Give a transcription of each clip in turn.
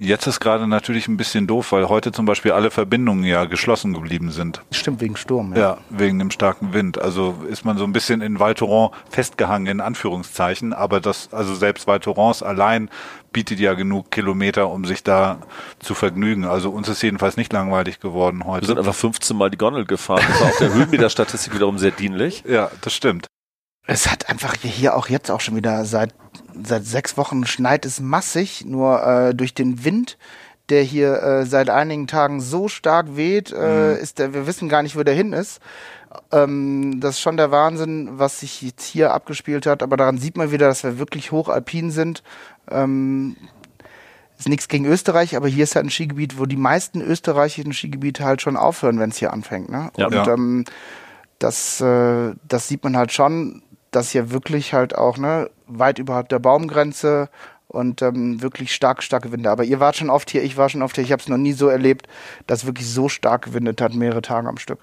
Jetzt ist gerade natürlich ein bisschen doof, weil heute zum Beispiel alle Verbindungen ja geschlossen geblieben sind. Stimmt, wegen Sturm. Ja, ja wegen dem starken Wind. Also ist man so ein bisschen in Val Thorens festgehangen, in Anführungszeichen. Aber das, also selbst Val Thorens allein bietet ja genug Kilometer, um sich da zu vergnügen. Also uns ist jedenfalls nicht langweilig geworden heute. Wir sind einfach 15 Mal die Gondel gefahren. Das war auf der Höhenmeterstatistik wiederum sehr dienlich. Ja, das stimmt. Es hat einfach hier auch jetzt auch schon wieder seit seit sechs Wochen schneit es massig, nur äh, durch den Wind, der hier äh, seit einigen Tagen so stark weht, äh, mhm. ist der, wir wissen gar nicht, wo der hin ist. Ähm, das ist schon der Wahnsinn, was sich jetzt hier abgespielt hat, aber daran sieht man wieder, dass wir wirklich hochalpin sind. Ähm, ist nichts gegen Österreich, aber hier ist halt ein Skigebiet, wo die meisten österreichischen Skigebiete halt schon aufhören, wenn es hier anfängt. Ne? Ja. Und ja. Ähm, das, äh, das sieht man halt schon das hier wirklich halt auch ne, weit überhalb der Baumgrenze und ähm, wirklich stark, starke Winde. Aber ihr wart schon oft hier, ich war schon oft hier, ich habe es noch nie so erlebt, dass wirklich so stark gewindet hat, mehrere Tage am Stück.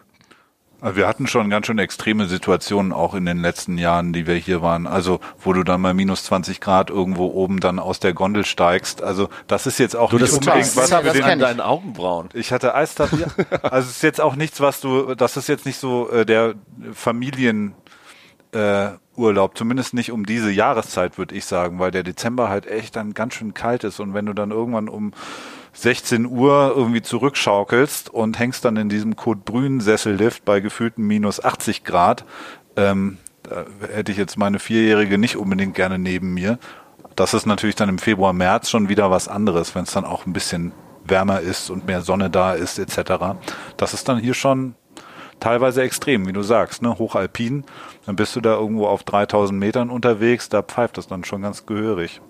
Also wir hatten schon ganz schön extreme Situationen auch in den letzten Jahren, die wir hier waren. Also wo du dann mal minus 20 Grad irgendwo oben dann aus der Gondel steigst. Also das ist jetzt auch du, nicht unbedingt was für den an deinen Augenbrauen. Ich hatte Eistabier. also es ist jetzt auch nichts, was du, das ist jetzt nicht so äh, der Familien äh, Urlaub, zumindest nicht um diese Jahreszeit, würde ich sagen, weil der Dezember halt echt dann ganz schön kalt ist und wenn du dann irgendwann um 16 Uhr irgendwie zurückschaukelst und hängst dann in diesem Code Brün Sessellift bei gefühlten minus 80 Grad, ähm, da hätte ich jetzt meine Vierjährige nicht unbedingt gerne neben mir. Das ist natürlich dann im Februar, März schon wieder was anderes, wenn es dann auch ein bisschen wärmer ist und mehr Sonne da ist etc. Das ist dann hier schon teilweise extrem, wie du sagst, ne? hochalpin. Dann bist du da irgendwo auf 3000 Metern unterwegs, da pfeift das dann schon ganz gehörig.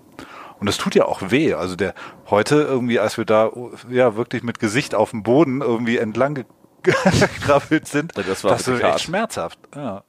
Und das tut ja auch weh. Also der heute irgendwie, als wir da ja wirklich mit Gesicht auf dem Boden irgendwie entlang gekrabbelt sind, das war das echt schmerzhaft. Ja.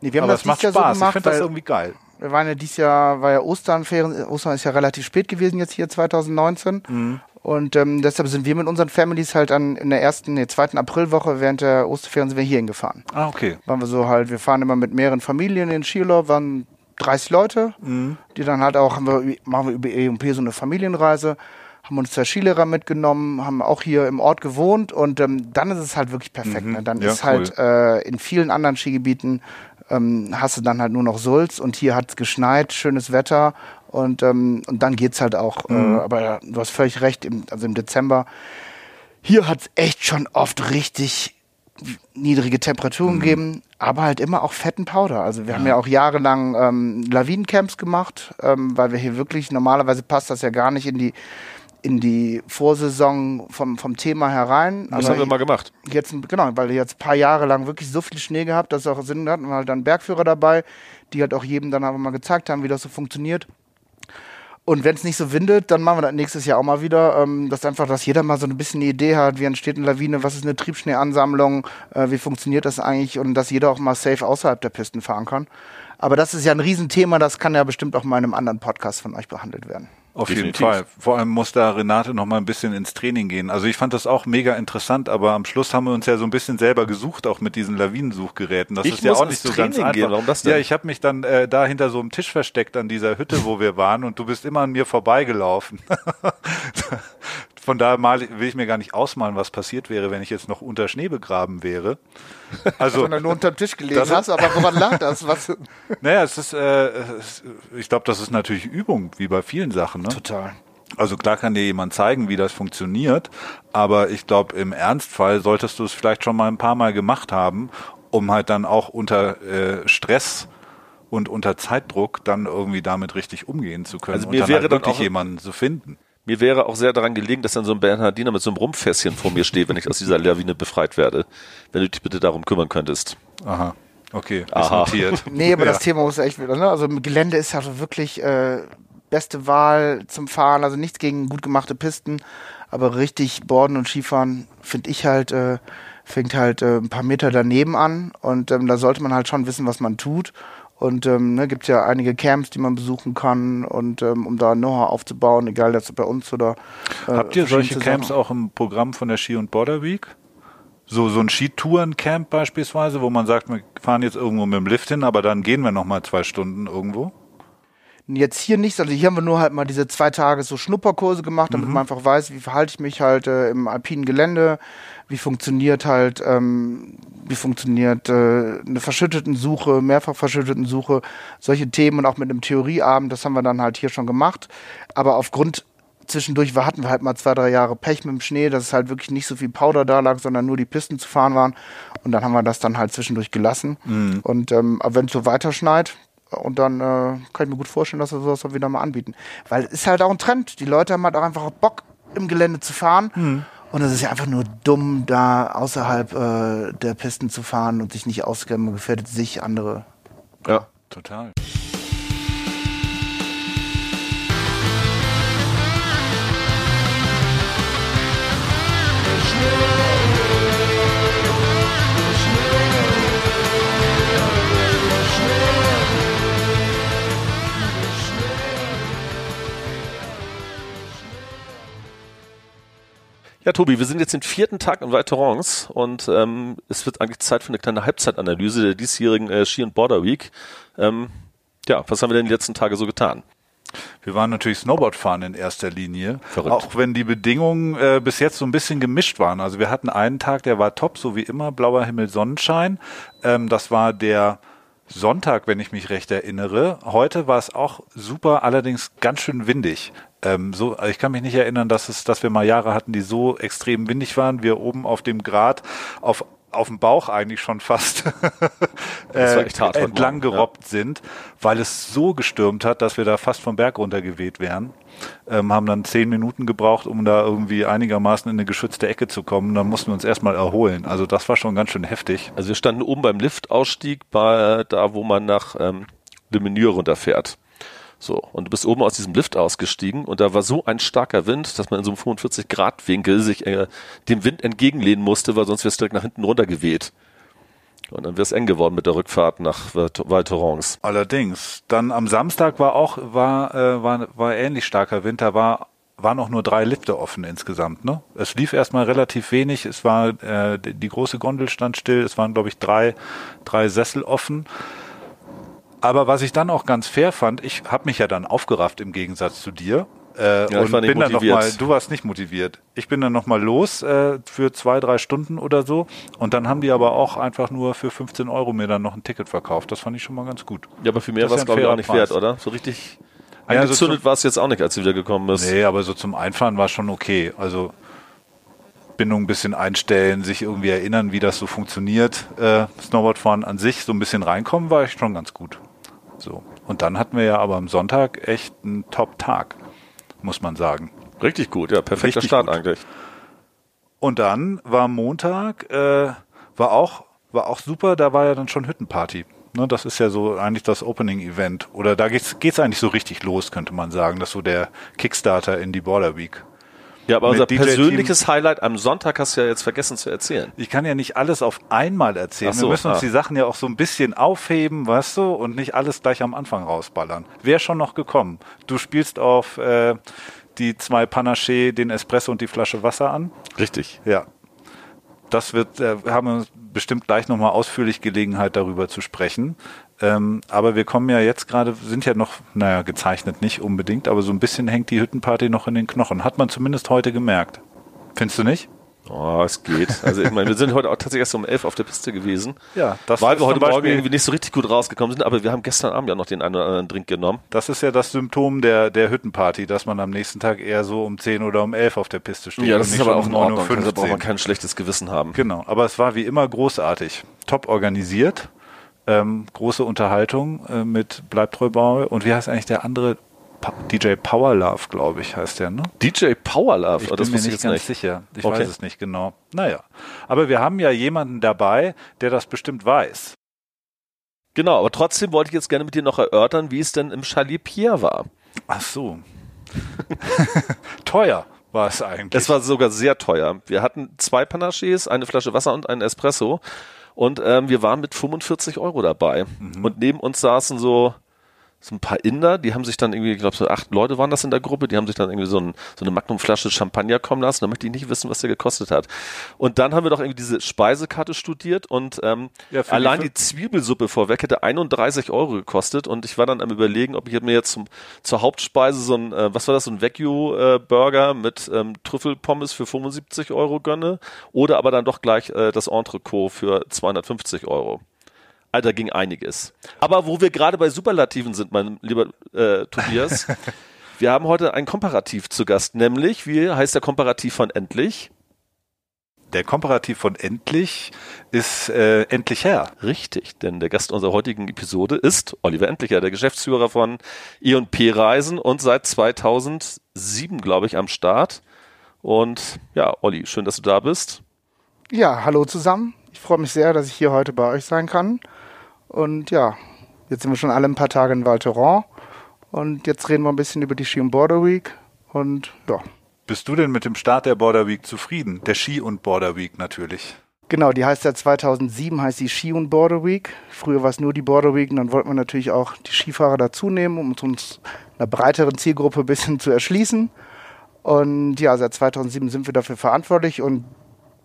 Nee, wir haben Aber das es macht Jahr Spaß. So gemacht, ich finde das irgendwie geil. Wir waren ja dieses Jahr, war ja Ostern, Ferien, Ostern ist ja relativ spät gewesen jetzt hier 2019. Mhm. Und ähm, deshalb sind wir mit unseren Families halt an in der ersten, nee, zweiten Aprilwoche während der Osterferien sind wir hier hingefahren. Ah, okay. Waren wir so halt, wir fahren immer mit mehreren Familien in Skiurlaub, waren 30 Leute, mhm. die dann halt auch, haben wir, machen wir über E&P so eine Familienreise, haben uns zwei Skilehrer mitgenommen, haben auch hier im Ort gewohnt und ähm, dann ist es halt wirklich perfekt. Mhm. Ne? Dann Ja, ist halt äh, in vielen anderen Skigebieten ähm, hast du dann halt nur noch Sulz und hier hat es geschneit, schönes Wetter und, ähm, und dann geht's halt auch. Mhm. Äh, aber ja, du hast völlig recht, im, also im Dezember. Hier hat's echt schon oft richtig niedrige Temperaturen Mhm. gegeben, aber halt immer auch fetten Powder. Also wir haben ja auch jahrelang ähm, Lawinencamps gemacht, ähm, weil wir hier wirklich, normalerweise passt das ja gar nicht in die in die Vorsaison vom, vom Thema herein. Das Aber haben wir mal gemacht. jetzt, genau, weil jetzt ein paar Jahre lang wirklich so viel Schnee gehabt, dass es auch Sinn hat. Und halt dann Bergführer dabei, die halt auch jedem dann aber mal gezeigt haben, wie das so funktioniert. Und wenn es nicht so windet, dann machen wir das nächstes Jahr auch mal wieder. Ähm, dass einfach, dass jeder mal so ein bisschen eine Idee hat, wie entsteht eine Lawine, was ist eine Triebschneeansammlung, äh, wie funktioniert das eigentlich und dass jeder auch mal safe außerhalb der Pisten fahren kann. Aber das ist ja ein Riesenthema, das kann ja bestimmt auch mal in einem anderen Podcast von euch behandelt werden. Auf Definitiv. jeden Fall. Vor allem muss da Renate noch mal ein bisschen ins Training gehen. Also ich fand das auch mega interessant, aber am Schluss haben wir uns ja so ein bisschen selber gesucht, auch mit diesen Lawinensuchgeräten. Das Ich ist ja auch nicht so ganz Training einfach. gehen. Warum das denn? Ja, ich habe mich dann äh, da hinter so einem Tisch versteckt an dieser Hütte, wo wir waren, und du bist immer an mir vorbeigelaufen. Von daher mal, will ich mir gar nicht ausmalen, was passiert wäre, wenn ich jetzt noch unter Schnee begraben wäre. Also Sondern nur unterm Tisch gelegen Das hast, aber woran lag das? Was? Naja, es ist, äh, es, ich glaube, das ist natürlich Übung, wie bei vielen Sachen. Ne? Total. Also klar kann dir jemand zeigen, wie das funktioniert, aber ich glaube, im Ernstfall solltest du es vielleicht schon mal ein paar Mal gemacht haben, um halt dann auch unter äh, Stress und unter Zeitdruck dann irgendwie damit richtig umgehen zu können Also und mir dann wäre halt wirklich auch- jemanden zu finden. Mir wäre auch sehr daran gelegen, dass dann so ein Bernhardiner mit so einem Rumpfässchen vor mir steht, wenn ich aus dieser Lawine befreit werde. Wenn du dich bitte darum kümmern könntest. Aha. Okay, ist Aha. notiert. Nee, aber Ja. das Thema muss echt wieder, ne? Also im Gelände ist ja so wirklich äh, beste Wahl zum Fahren, also nichts gegen gut gemachte Pisten, aber richtig Borden und Skifahren finde ich halt, äh, fängt halt äh, ein paar Meter daneben an und ähm, da sollte man halt schon wissen, was man tut. Und ähm, ne, gibt ja einige Camps, die man besuchen kann und ähm, um da Know-how aufzubauen, egal jetzt bei uns oder äh, Habt ihr solche Camps Sachen. auch im Programm von der Ski und Border Week? So, so ein Skitourencamp beispielsweise, wo man sagt, wir fahren jetzt irgendwo mit dem Lift hin, aber dann gehen wir noch mal zwei Stunden irgendwo? Jetzt hier nicht, also hier haben wir nur halt mal diese zwei Tage so Schnupperkurse gemacht, damit man einfach weiß, wie verhalte ich mich halt äh, im alpinen Gelände, wie funktioniert halt, ähm, wie funktioniert äh, eine verschütteten Suche, mehrfach verschütteten Suche, solche Themen und auch mit einem Theorieabend, das haben wir dann halt hier schon gemacht. Aber aufgrund zwischendurch war, hatten wir halt mal zwei, drei Jahre Pech mit dem Schnee, dass es halt wirklich nicht so viel Powder da lag, sondern nur die Pisten zu fahren waren. Und dann haben wir das dann halt zwischendurch gelassen. Und ähm, wenn es so weiter schneit, und dann äh, kann ich mir gut vorstellen, dass wir sowas dann wieder mal anbieten. Weil es ist halt auch ein Trend. Die Leute haben halt auch einfach Bock, im Gelände zu fahren. Und es ist ja einfach nur dumm, da außerhalb äh, der Pisten zu fahren und sich nicht auskennen. Man gefährdet sich, andere. Ja. Total. Ja, Tobi, wir sind jetzt den vierten Tag in Val Thorens und ähm, es wird eigentlich Zeit für eine kleine Halbzeitanalyse der diesjährigen äh, Ski and Border Week. Ähm, ja, was haben wir denn die letzten Tage so getan? Wir waren natürlich Snowboard fahren in erster Linie. Verrückt. Auch wenn die Bedingungen äh, bis jetzt so ein bisschen gemischt waren. Also wir hatten einen Tag, der war top, so wie immer, blauer Himmel, Sonnenschein. Ähm, das war der Sonntag, wenn ich mich recht erinnere. Heute war es auch super, allerdings ganz schön windig. Ähm, so, ich kann mich nicht erinnern, dass es, dass wir mal Jahre hatten, die so extrem windig waren. Wir oben auf dem Grat auf auf dem Bauch eigentlich schon fast äh, entlang Morgen, ja. gerobbt sind, weil es so gestürmt hat, dass wir da fast vom Berg runtergeweht wären. Ähm, haben dann zehn Minuten gebraucht, um da irgendwie einigermaßen in eine geschützte Ecke zu kommen. Dann mussten wir uns erstmal erholen. Also das war schon ganz schön heftig. Also wir standen oben beim Liftausstieg, bei, da wo man nach ähm, Le Menure runterfährt. So, und du bist oben aus diesem Lift ausgestiegen und da war so ein starker Wind, dass man in so einem 45 Grad Winkel sich äh, dem Wind entgegenlehnen musste, weil sonst wär's direkt nach hinten runtergeweht. Und dann wär's eng geworden mit der Rückfahrt nach Val Thorens. Allerdings, dann am Samstag war auch war äh, war, war ähnlich starker Wind. Da war waren auch nur drei Lifte offen insgesamt. Ne? Es lief erstmal relativ wenig. Es war äh, die die große Gondel stand still. Es waren glaube ich drei drei Sessel offen. Aber was ich dann auch ganz fair fand, ich habe mich ja dann aufgerafft im Gegensatz zu dir. Äh, Ja, und bin dann noch motiviert. mal, du warst nicht motiviert. Ich bin dann noch mal los äh, für zwei, drei Stunden oder so. Und dann haben die aber auch einfach nur für 15 Euro mir dann noch ein Ticket verkauft. Das fand ich schon mal ganz gut. Ja, aber für mehr war es ja glaube ich auch nicht Preis. wert, oder? So richtig Ja, also angezündet war es jetzt auch nicht, als du wieder gekommen bist. Nee, aber so zum Einfahren war schon okay. Also Bindung ein bisschen einstellen, sich irgendwie erinnern, wie das so funktioniert. Äh, Snowboardfahren an sich, so ein bisschen reinkommen, war ich schon ganz gut. So. Und dann hatten wir ja aber am Sonntag echt einen Top-Tag, muss man sagen. Richtig gut, ja, perfekter Richtig Start gut. eigentlich. Und dann war Montag, äh, war auch, war auch super, da war ja dann schon Hüttenparty. Ne, das ist ja so eigentlich das Opening-Event. Oder da geht's, geht's eigentlich so richtig los, könnte man sagen. Das ist so der Kickstarter in die Border Week. Ja, aber unser DJ-Team. persönliches Highlight am Sonntag hast du ja jetzt vergessen zu erzählen. Ich kann ja nicht alles auf einmal erzählen. So, wir müssen uns ah. die Sachen ja auch so ein bisschen aufheben, weißt du, und nicht alles gleich am Anfang rausballern. Wer schon noch gekommen? Du spielst auf äh, die zwei Panaché, den Espresso und die Flasche Wasser an. Richtig. Ja. Das wird, äh, haben wir bestimmt gleich nochmal ausführlich Gelegenheit darüber zu sprechen. Ähm, aber wir kommen ja jetzt gerade, sind ja noch, naja, gezeichnet nicht unbedingt, aber so ein bisschen hängt die Hüttenparty noch in den Knochen. Hat man zumindest heute gemerkt. Findest du nicht? Oh, es geht. Also ich meine, wir sind heute auch tatsächlich erst um elf auf der Piste gewesen. Ja, das weil wir heute Morgen irgendwie nicht so richtig gut rausgekommen sind, aber wir haben gestern Abend ja noch den einen oder anderen Drink genommen. Das ist ja das Symptom der, der Hüttenparty, dass man am nächsten Tag eher so um 10 oder um 11 auf der Piste steht. Ja, das und ist nicht aber auch schon in um Ordnung. Also 9.15 Da braucht man kein schlechtes Gewissen haben. Genau, aber es war wie immer großartig. Top organisiert, ähm, große Unterhaltung äh, mit Bleibtreu und wie heißt eigentlich der andere? Pa DJ Powerlove, glaube ich, heißt der, ne? DJ Powerlove, Ich oh, das bin mir wusste nicht ich ganz jetzt nicht. sicher. Ich Okay. weiß es nicht genau. Naja, aber wir haben ja jemanden dabei, der das bestimmt weiß. Genau, aber trotzdem wollte ich jetzt gerne mit dir noch erörtern, wie es denn im Chalet Pierre war. Ach so. Teuer war es eigentlich. Es war sogar sehr teuer. Wir hatten zwei Panachés, eine Flasche Wasser und einen Espresso. Und ähm, wir waren mit 45 Euro dabei. Mhm. Und neben uns saßen so so ein paar Inder, die haben sich dann irgendwie, ich glaube so acht Leute waren das in der Gruppe, die haben sich dann irgendwie so, ein, so eine Magnumflasche Champagner kommen lassen, damit die nicht wissen, was der gekostet hat. Und dann haben wir doch irgendwie diese Speisekarte studiert und ähm, Ja, allein die- Zwiebelsuppe vorweg hätte 31 Euro gekostet und ich war dann am überlegen, ob ich mir jetzt zum, zur Hauptspeise so ein, äh, was war das, so ein Vecchio-Burger mit ähm, Trüffelpommes für 75 Euro gönne oder aber dann doch gleich äh, das Entrecot für 250 Euro. Alter, ging einiges. Aber wo wir gerade bei Superlativen sind, mein lieber äh, Tobias, wir haben heute ein Komparativ zu Gast, nämlich, wie heißt der Komparativ von endlich? Der Komparativ von endlich ist äh, endlich her. Richtig, denn der Gast unserer heutigen Episode ist Oliver Endlicher, der Geschäftsführer von E&P Reisen und seit 2007, glaube ich, am Start. Und ja, Olli, schön, dass du da bist. Ja, hallo zusammen. Ich freue mich sehr, dass ich hier heute bei euch sein kann. Und ja, jetzt sind wir schon alle ein paar Tage in Val Thorens. Und jetzt reden wir ein bisschen über die Ski und Border Week. Und ja, Bist du denn mit dem Start der Border Week zufrieden? Der Ski und Border Week natürlich. genau, die heißt ja 2007, heißt die Ski und Border Week. Früher war es nur die Border Week und dann wollten wir natürlich auch die Skifahrer dazu nehmen, um uns einer breiteren Zielgruppe ein bisschen zu erschließen. Und ja, seit 2007 sind wir dafür verantwortlich und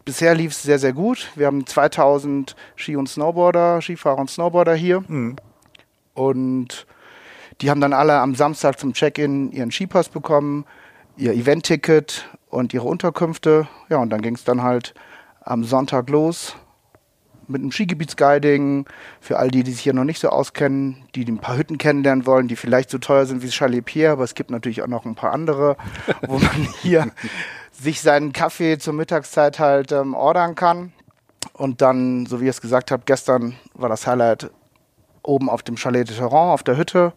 bisher lief es sehr, sehr gut. Wir haben 2000 Ski- und Snowboarder, Skifahrer und Snowboarder hier. Und die haben dann alle am Samstag zum Check-in ihren Skipass bekommen, ihr Event-Ticket und ihre Unterkünfte. Ja, und dann ging es dann halt am Sonntag los mit einem Skigebietsguiding für all die, die sich hier noch nicht so auskennen, die ein paar Hütten kennenlernen wollen, die vielleicht so teuer sind wie Chalet Pierre, aber es gibt natürlich auch noch ein paar andere, wo man hier sich seinen Kaffee zur Mittagszeit halt ähm, ordern kann. Und dann, so wie ihr es gesagt habt, gestern war das Highlight oben auf dem Chalet de Terran, auf der Hütte.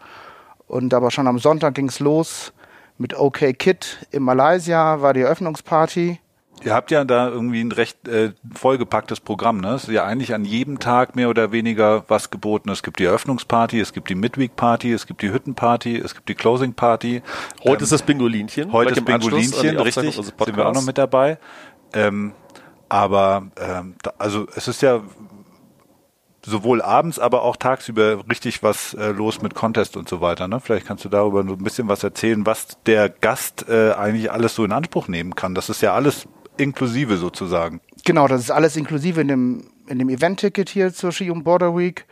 Und aber schon am Sonntag ging es los mit OK Kid in Malaysia, war die Eröffnungsparty. Ihr habt ja da irgendwie ein recht äh, vollgepacktes Programm, ne? Es ist ja eigentlich an jedem Tag mehr oder weniger was geboten. Es gibt die Eröffnungsparty, es gibt die Midweek-Party, es gibt die Hüttenparty, es gibt die Closing-Party. Heute Ähm, ist das Bingolinchen. Heute ist die Bingolinchen, richtig. Sind wir auch noch mit dabei. Ähm, aber ähm, da, also es ist ja sowohl abends, aber auch tagsüber richtig was äh, los mit Contest und so weiter. Ne? Vielleicht kannst du darüber so ein bisschen was erzählen, was der Gast äh, eigentlich alles so in Anspruch nehmen kann. Das ist ja alles inklusive sozusagen. Genau, das ist alles inklusive in dem, in dem Event-Ticket hier zur Ski und Border Week.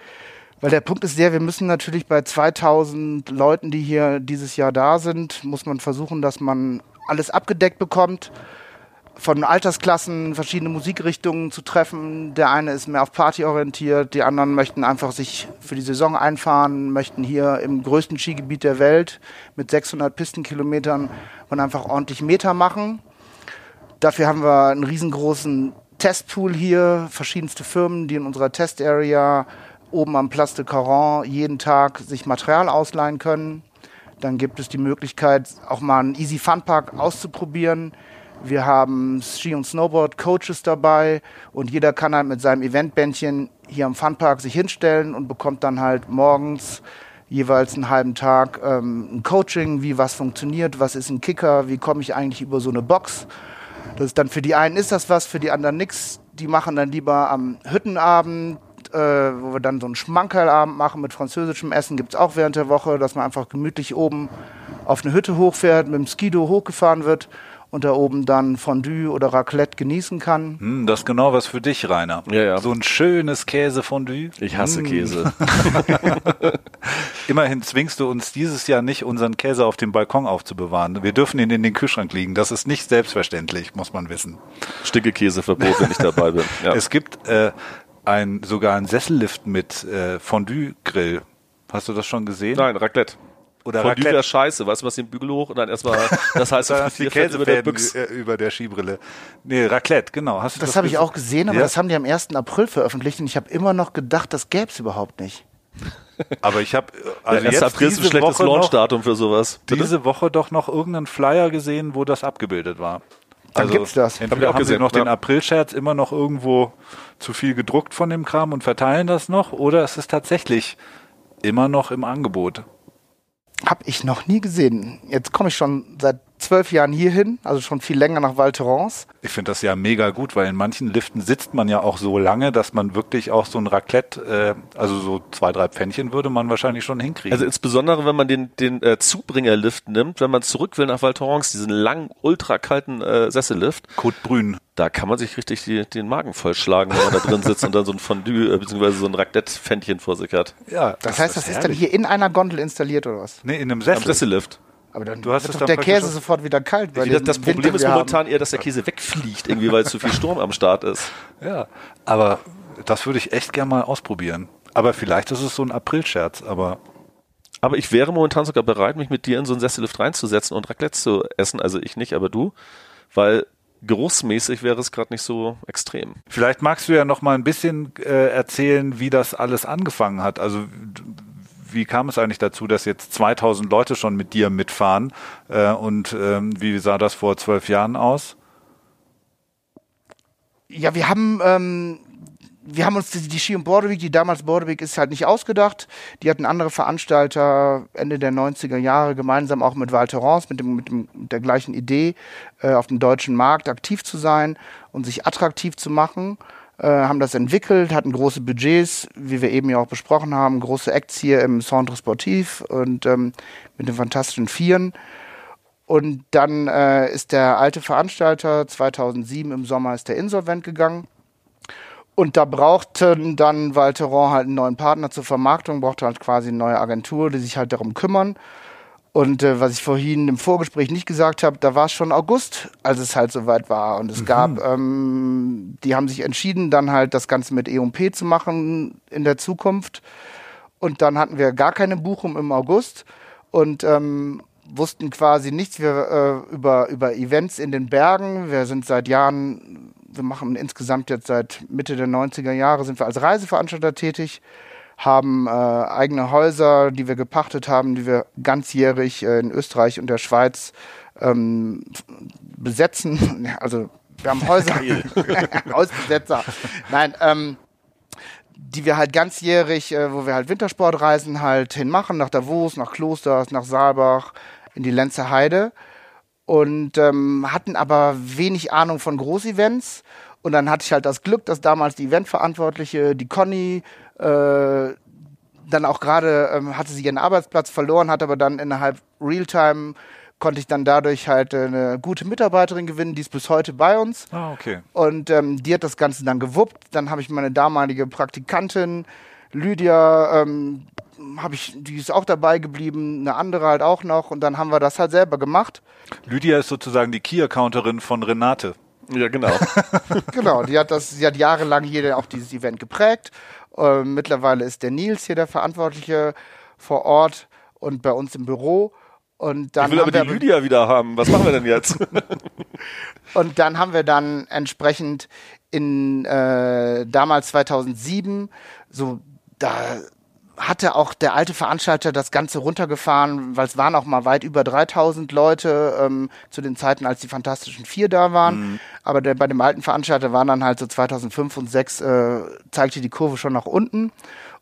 Weil der Punkt ist der, wir müssen natürlich bei 2000 Leuten, die hier dieses Jahr da sind, muss man versuchen, dass man alles abgedeckt bekommt. Von Altersklassen, verschiedene Musikrichtungen zu treffen. Der eine ist mehr auf Party orientiert, die anderen möchten einfach sich für die Saison einfahren, möchten hier im größten Skigebiet der Welt mit 600 Pistenkilometern und einfach ordentlich Meter machen. Dafür haben wir einen riesengroßen Testpool hier, verschiedenste Firmen, die in unserer Testarea oben am Place de Caron jeden Tag sich Material ausleihen können. Dann gibt es die Möglichkeit, auch mal einen Easy Fun Park auszuprobieren. Wir haben Ski- und Snowboard-Coaches dabei und jeder kann halt mit seinem Eventbändchen hier am Funpark sich hinstellen und bekommt dann halt morgens jeweils einen halben Tag ähm, ein Coaching, wie was funktioniert, was ist ein Kicker, wie komme ich eigentlich über so eine Box. Das ist dann für die einen ist das was, für die anderen nix. Die machen dann lieber am Hüttenabend, äh, wo wir dann so einen Schmankerlabend machen mit französischem Essen, gibt's auch während der Woche, dass man einfach gemütlich oben auf eine Hütte hochfährt, mit dem Skido hochgefahren wird und da oben dann Fondue oder Raclette genießen kann. Hm, das ist genau was für dich, Rainer. Ja, ja. So ein schönes Käsefondue. Ich hasse Hm. Käse. Immerhin zwingst du uns dieses Jahr nicht, unseren Käse auf dem Balkon aufzubewahren. Wir dürfen ihn in den Kühlschrank liegen. Das ist nicht selbstverständlich, muss man wissen. Stinkekäseverbot, wenn ich dabei bin. Ja. Es gibt äh, ein, sogar einen Sessellift mit äh, Fondue-Grill. Hast du das schon gesehen? Nein, Raclette. Oder Fondue wäre Raclette. scheiße. Weißt du, was den Bügel hoch und dann erstmal das heißt Da hast die Fett über der Büchse. äh, über der Skibrille. Nee, Raclette, genau. Hast du Das habe ich auch gesehen, aber Ja? das haben die am 1. April veröffentlicht und ich habe immer noch gedacht, das gäbe es überhaupt nicht. Aber ich habe also Der 1. jetzt April ist ein diese schlechtes Woche noch, Launchdatum für sowas. Bitte? diese Woche doch noch irgendeinen Flyer gesehen, wo das abgebildet war. Dann gibt's das. Entweder auch haben sie gesehen, noch den ja. April-Scherz immer noch irgendwo zu viel gedruckt von dem Kram und verteilen das noch, oder es ist tatsächlich immer noch im Angebot. Hab ich noch nie gesehen. Jetzt komme ich schon seit zwölf Jahren hierhin, also schon viel länger nach Val Thorens. Ich finde das ja mega gut, weil in manchen Liften sitzt man ja auch so lange, dass man wirklich auch so ein Raclette, äh, also so zwei, drei Pfännchen würde man wahrscheinlich schon hinkriegen. Also insbesondere, wenn man den, den äh, Zubringerlift nimmt, wenn man zurück will nach Val Thorens, diesen langen, ultra kalten äh, Sessellift. Brune. Da kann man sich richtig die, den Magen vollschlagen, wenn man da drin sitzt und dann so ein Fondue äh, bzw. so ein Raclette-Pfännchen vor sich hat. Ja, Das, heißt, das ist dann hier in einer Gondel installiert oder was? Nee, in einem Am Sessel. Sessellift. Aber dann Du hast wird doch der Käse sofort wieder kalt. Bei Das, das Winter, Problem ist momentan eher, dass der Käse wegfliegt, irgendwie, weil zu viel Sturm am Start ist. Ja, aber das würde ich echt gern mal ausprobieren. Aber vielleicht ist es so ein Aprilscherz, aber Aber ich wäre momentan sogar bereit, mich mit dir in so einen Sessellift reinzusetzen und Raclette zu essen. Also ich nicht, aber du. Weil geruchsmäßig wäre es gerade nicht so extrem. vielleicht magst du ja noch mal ein bisschen äh, erzählen, wie das alles angefangen hat. Also wie kam es eigentlich dazu, dass jetzt 2000 Leute schon mit dir mitfahren? Äh, und ähm, wie sah das vor zwölf Jahren aus? Ja, wir haben, ähm, wir haben uns die, die Ski und Borderweek, die damals Borderweek ist halt nicht ausgedacht. Die hatten andere Veranstalter Ende der 90er Jahre gemeinsam auch mit Val Thorens, mit, dem, mit, dem, mit der gleichen Idee, äh, auf dem deutschen Markt aktiv zu sein und sich attraktiv zu machen. Äh, haben das entwickelt, hatten große Budgets, wie wir eben ja auch besprochen haben, große Acts hier im Centre Sportif und ähm, mit den Fantastischen Vieren. Und dann äh, ist der alte Veranstalter 2007 im Sommer ist der insolvent gegangen. Und da brauchten dann Valteron halt einen neuen Partner zur Vermarktung, brauchte halt quasi eine neue Agentur, die sich halt darum kümmern. Und äh, was ich vorhin im Vorgespräch nicht gesagt habe, da war es schon August, als es halt soweit war. Und es gab, ähm, die haben sich entschieden, dann halt das Ganze mit E&P zu machen in der Zukunft. Und dann hatten wir gar keine Buchung im August und ähm, wussten quasi nichts wir, äh, über, über Events in den Bergen. Wir sind seit Jahren, wir machen insgesamt jetzt seit Mitte der 90er Jahre, sind wir als Reiseveranstalter tätig, haben äh, eigene Häuser, die wir gepachtet haben, die wir ganzjährig äh, in Österreich und der Schweiz ähm, besetzen. Also wir haben Häuser, Hausbesetzer. Nein, ähm, die wir halt ganzjährig, äh, wo wir halt Wintersportreisen halt hinmachen, nach Davos, nach Klosters, nach Saalbach, in die Lenzer Heide und ähm, hatten aber wenig Ahnung von Großevents. Und dann hatte ich halt das Glück, dass damals die Eventverantwortliche, die Conny, äh, dann auch gerade ähm, hatte sie ihren Arbeitsplatz verloren, hat aber dann innerhalb Realtime konnte ich dann dadurch halt äh, eine gute Mitarbeiterin gewinnen, die ist bis heute bei uns. Ah, okay. Und ähm, die hat das Ganze dann gewuppt. Dann habe ich meine damalige Praktikantin, Lydia, ähm, habe ich, die ist auch dabei geblieben, eine andere halt auch noch. Und dann haben wir das halt selber gemacht. Lydia ist sozusagen die Key-Accounterin von Renate. Ja, genau. Genau, die hat das, sie hat jahrelang hier auch dieses Event geprägt. Ähm, mittlerweile ist der Nils hier der Verantwortliche vor Ort und bei uns im Büro. Und dann Ich will aber die wir, Lydia wieder haben. Was machen wir denn jetzt? Und dann haben wir dann entsprechend in äh, damals 2007 so da hatte auch der alte Veranstalter das Ganze runtergefahren, weil es waren auch mal weit über 3000 Leute ähm, zu den Zeiten, als die Fantastischen Vier da waren. Aber der, bei dem alten Veranstalter waren dann halt so 2005 und 2006 äh, zeigte die Kurve schon nach unten.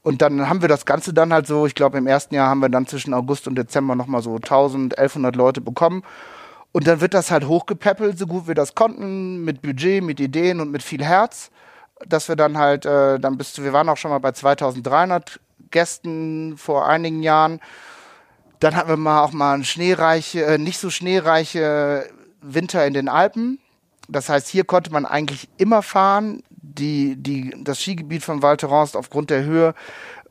Und dann haben wir das Ganze dann halt so, ich glaube im ersten Jahr haben wir dann zwischen August und Dezember nochmal so 1000, 1100 Leute bekommen. Und dann wird das halt hochgepäppelt, so gut wir das konnten, mit Budget, mit Ideen und mit viel Herz, dass wir dann halt, äh, dann bist du, wir waren auch schon mal bei 2300 Gästen vor einigen Jahren. Dann hatten wir mal auch mal schneereiche, äh, nicht so schneereiche Winter in den Alpen. Das heißt, hier konnte man eigentlich immer fahren. Die, die, das Skigebiet von Val Thorens aufgrund der Höhe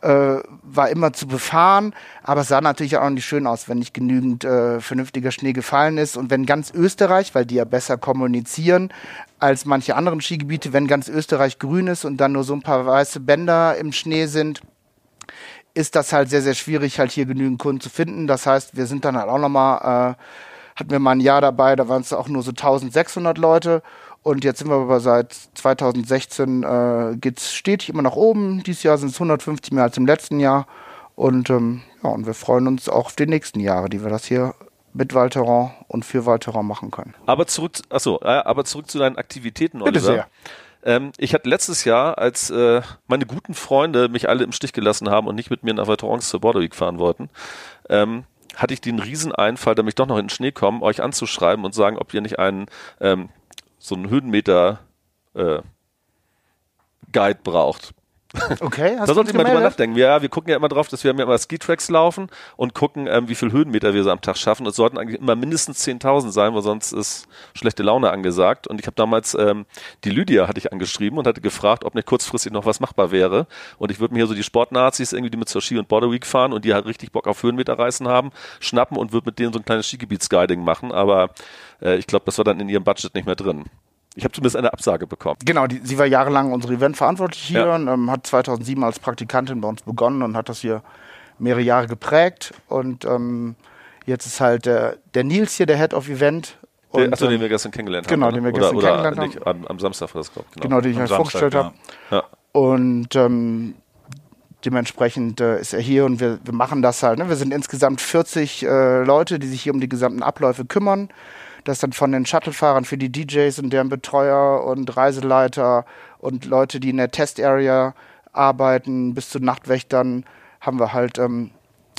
äh, war immer zu befahren, aber es sah natürlich auch nicht schön aus, wenn nicht genügend äh, vernünftiger Schnee gefallen ist. Und wenn ganz Österreich, weil die ja besser kommunizieren als manche anderen Skigebiete, wenn ganz Österreich grün ist und dann nur so ein paar weiße Bänder im Schnee sind, ist das halt sehr, sehr schwierig, halt hier genügend Kunden zu finden. Das heißt, wir sind dann halt auch nochmal, äh, hatten wir mal ein Jahr dabei, da waren es auch nur so 1600 Leute. Und jetzt sind wir aber seit 2016, äh, geht's stetig immer nach oben. Dieses Jahr sind es 150 mehr als im letzten Jahr. Und ähm, ja, und wir freuen uns auch auf die nächsten Jahre, die wir das hier mit Valteron und für Valteron machen können. Aber zurück, achso, äh, aber zurück zu deinen Aktivitäten, Oliver. Bitte sehr. Ähm, ich hatte letztes Jahr, als äh, meine guten Freunde mich alle im Stich gelassen haben und nicht mit mir nach Vaterons zur Border Week fahren wollten, ähm, hatte ich den Rieseneinfall, damit ich doch noch in den Schnee komme, euch anzuschreiben und sagen, ob ihr nicht einen ähm, so einen Höhenmeter äh, Guide braucht. Okay, hast da sollte ich mal drüber nachdenken. Ja, wir gucken ja immer drauf, dass wir ja immer Ski-Tracks laufen und gucken, ähm, wie viel Höhenmeter wir so am Tag schaffen. Es sollten eigentlich immer mindestens 10.000 sein, weil sonst ist schlechte Laune angesagt. Und ich habe damals ähm, die Lydia hatte ich angeschrieben und hatte gefragt, ob nicht kurzfristig noch was machbar wäre. Und ich würde mir hier so die Sportnazis irgendwie, die mit zur Ski und Border Week fahren und die halt richtig Bock auf Höhenmeter reißen haben, schnappen und würde mit denen so ein kleines Skigebietsguiding machen. Aber äh, ich glaube, das war dann in ihrem Budget nicht mehr drin. Ich habe zumindest eine Absage bekommen. Genau, die, sie war jahrelang unsere Eventverantwortliche hier Ja. und ähm, hat 2007 als Praktikantin bei uns begonnen und hat das hier mehrere Jahre geprägt. Und ähm, jetzt ist halt der, der Nils hier der Head of Event. Und, achso, den ähm, wir gestern kennengelernt genau, haben. den wir oder, gestern oder kennengelernt nicht, am, am Samstag war das, glaube ich. genau, den ich euch vorgestellt habe. Ja. Und ähm, dementsprechend äh, ist er hier und wir, wir machen das halt. Ne? Wir sind insgesamt 40 äh, Leute, die sich hier um die gesamten Abläufe kümmern. Das dann von den Shuttlefahrern für die DJs und deren Betreuer und Reiseleiter und Leute, die in der Test-Area arbeiten, bis zu Nachtwächtern haben wir halt ähm,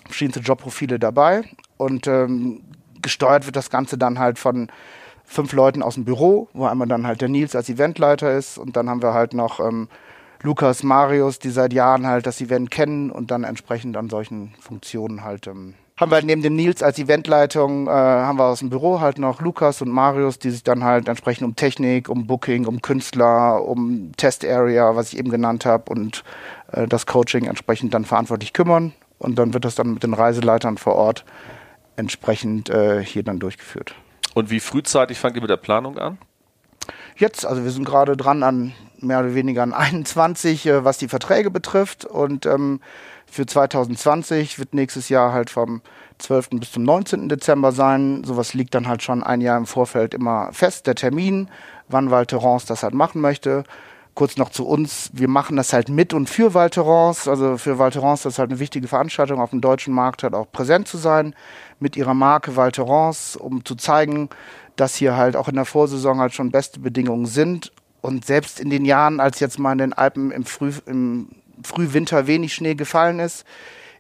verschiedenste Jobprofile dabei. Und ähm, gesteuert wird das Ganze dann halt von fünf Leuten aus dem Büro, wo einmal dann halt der Nils als Eventleiter ist und dann haben wir halt noch ähm, Lukas, Marius, die seit Jahren halt das Event kennen und dann entsprechend an solchen Funktionen halt ähm, haben wir halt neben dem Nils als Eventleitung, äh, haben wir aus dem Büro halt noch Lukas und Marius, die sich dann halt entsprechend um Technik, um Booking, um Künstler, um Test Area, was ich eben genannt habe und äh, das Coaching entsprechend dann verantwortlich kümmern und dann wird das dann mit den Reiseleitern vor Ort entsprechend äh, hier dann durchgeführt. Und wie frühzeitig fangt ihr mit der Planung an? Jetzt, also wir sind gerade dran an mehr oder weniger an 21, äh, was die Verträge betrifft. Und ähm, für 2020 wird nächstes Jahr halt vom 12. bis zum 19. Dezember sein. Sowas liegt dann halt schon ein Jahr im Vorfeld immer fest, der Termin, wann Thorens das halt machen möchte. Kurz noch zu uns, wir machen das halt mit und für Thorens. Also für Val Thorens das ist halt eine wichtige Veranstaltung auf dem deutschen Markt halt auch präsent zu sein mit ihrer Marke Thorens, um zu zeigen, dass hier halt auch in der Vorsaison halt schon beste Bedingungen sind. Und selbst in den Jahren, als jetzt mal in den Alpen im, Früh, im Frühwinter wenig Schnee gefallen ist,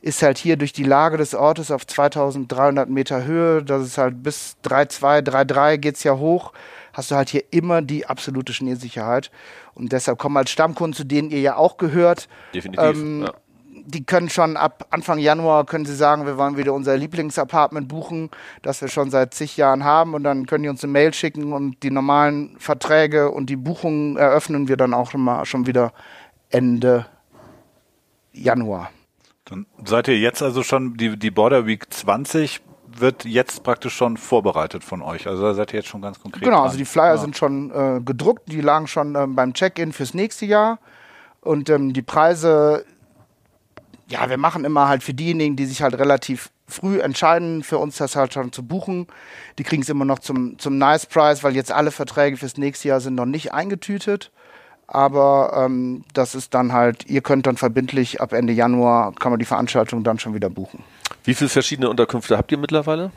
ist halt hier durch die Lage des Ortes auf 2300 Meter Höhe, das ist halt bis 3,2, 3,3 geht's ja hoch, hast du halt hier immer die absolute Schneesicherheit. Und deshalb kommen als Stammkunden, zu denen ihr ja auch gehört, Definitiv. Ähm, ja. Die können schon ab Anfang Januar können sie sagen, wir wollen wieder unser Lieblingsapartment buchen, das wir schon seit zig Jahren haben und dann können die uns eine Mail schicken und die normalen Verträge und die Buchungen eröffnen wir dann auch mal schon wieder Ende Januar. Dann seid ihr jetzt also schon, die, die Border Week 20 wird jetzt praktisch schon vorbereitet von euch. Also da seid ihr jetzt schon ganz konkret. Genau, dran. also die Flyer Ja. sind schon äh, gedruckt, die lagen schon ähm, beim Check-in fürs nächste Jahr. Und ähm, die Preise, ja, wir machen immer halt für diejenigen, die sich halt relativ früh entscheiden, für uns das halt schon zu buchen. Die kriegen es immer noch zum, zum Nice Price, weil jetzt alle Verträge fürs nächste Jahr sind noch nicht eingetütet. Aber ähm, das ist dann halt, ihr könnt dann verbindlich ab Ende Januar, kann man die Veranstaltung dann schon wieder buchen. Wie viele verschiedene Unterkünfte habt ihr mittlerweile?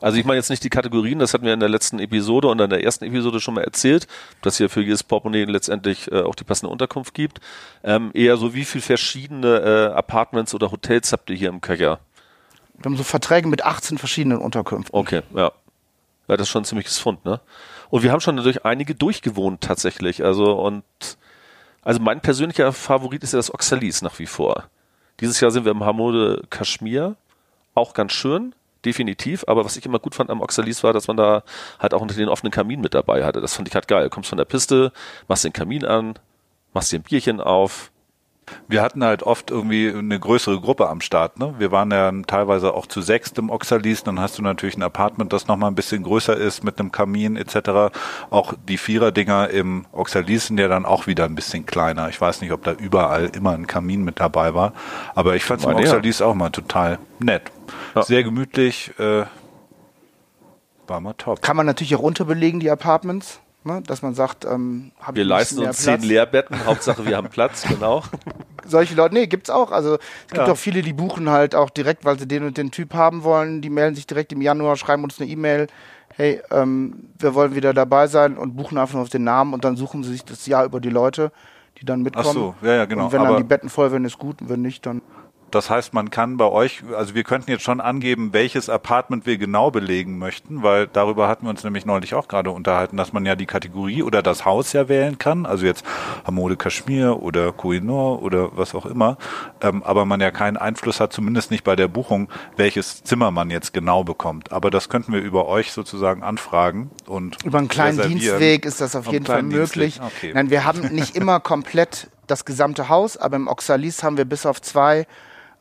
Also ich meine jetzt nicht die Kategorien, das hatten wir in der letzten Episode und in der ersten Episode schon mal erzählt, dass hier für jedes Portemonnaie letztendlich äh, auch die passende Unterkunft gibt. Ähm, eher so, wie viele verschiedene äh, Apartments oder Hotels habt ihr hier im Köcher? Wir haben so Verträge mit 18 verschiedenen Unterkünften. Okay, ja. Ja, das ist schon ein ziemliches Fund, ne? Und wir haben schon durch einige durchgewohnt tatsächlich. Also und also mein persönlicher Favorit ist ja das Oxalis nach wie vor. Dieses Jahr sind wir im Hamode Kaschmir, auch ganz schön, definitiv. Aber was ich immer gut fand am Oxalis war, dass man da halt auch unter den offenen Kamin mit dabei hatte. Das fand ich halt geil. Du kommst von der Piste, machst den Kamin an, machst dir ein Bierchen auf. Wir hatten halt oft irgendwie eine größere Gruppe am Start. Ne? Wir waren ja teilweise auch zu sechst im Oxalis. Dann hast du natürlich ein Apartment, das nochmal ein bisschen größer ist mit einem Kamin etc. Auch die Vierer-Dinger im Oxalis sind ja dann auch wieder ein bisschen kleiner. Ich weiß nicht, ob da überall immer ein Kamin mit dabei war. Aber ich fand es im Meine ja. Oxalis auch mal total nett. Ja. Sehr gemütlich. Äh, war mal top. Kann man natürlich auch unterbelegen, die Apartments, ne? dass man sagt, ähm, hab Wir ich leisten uns zehn Platz. Leerbetten, Hauptsache wir haben Platz, genau. Solche Leute, nee, gibt's auch. Also es gibt Ja. auch viele, die buchen halt auch direkt, weil sie den und den Typ haben wollen. Die melden sich direkt im Januar, schreiben uns eine E-Mail. Hey, ähm, wir wollen wieder dabei sein und buchen einfach nur auf den Namen und dann suchen sie sich das Jahr über die Leute, die dann mitkommen. Ach so, ja, ja, genau. Und wenn dann Aber- die Betten voll werden, ist gut. Und wenn nicht, dann Das heißt, man kann bei euch, also wir könnten jetzt schon angeben, welches Apartment wir genau belegen möchten, weil darüber hatten wir uns nämlich neulich auch gerade unterhalten, dass man ja die Kategorie oder das Haus ja wählen kann, also jetzt Hamode Kashmir oder Koh-i-Noor oder was auch immer, ähm, aber man ja keinen Einfluss hat, zumindest nicht bei der Buchung, welches Zimmer man jetzt genau bekommt. Aber das könnten wir über euch sozusagen anfragen und über einen kleinen reservieren. Dienstweg ist das auf jeden Fall möglich. Okay. Nein, wir haben nicht immer komplett das gesamte Haus, aber im Oxalis haben wir bis auf zwei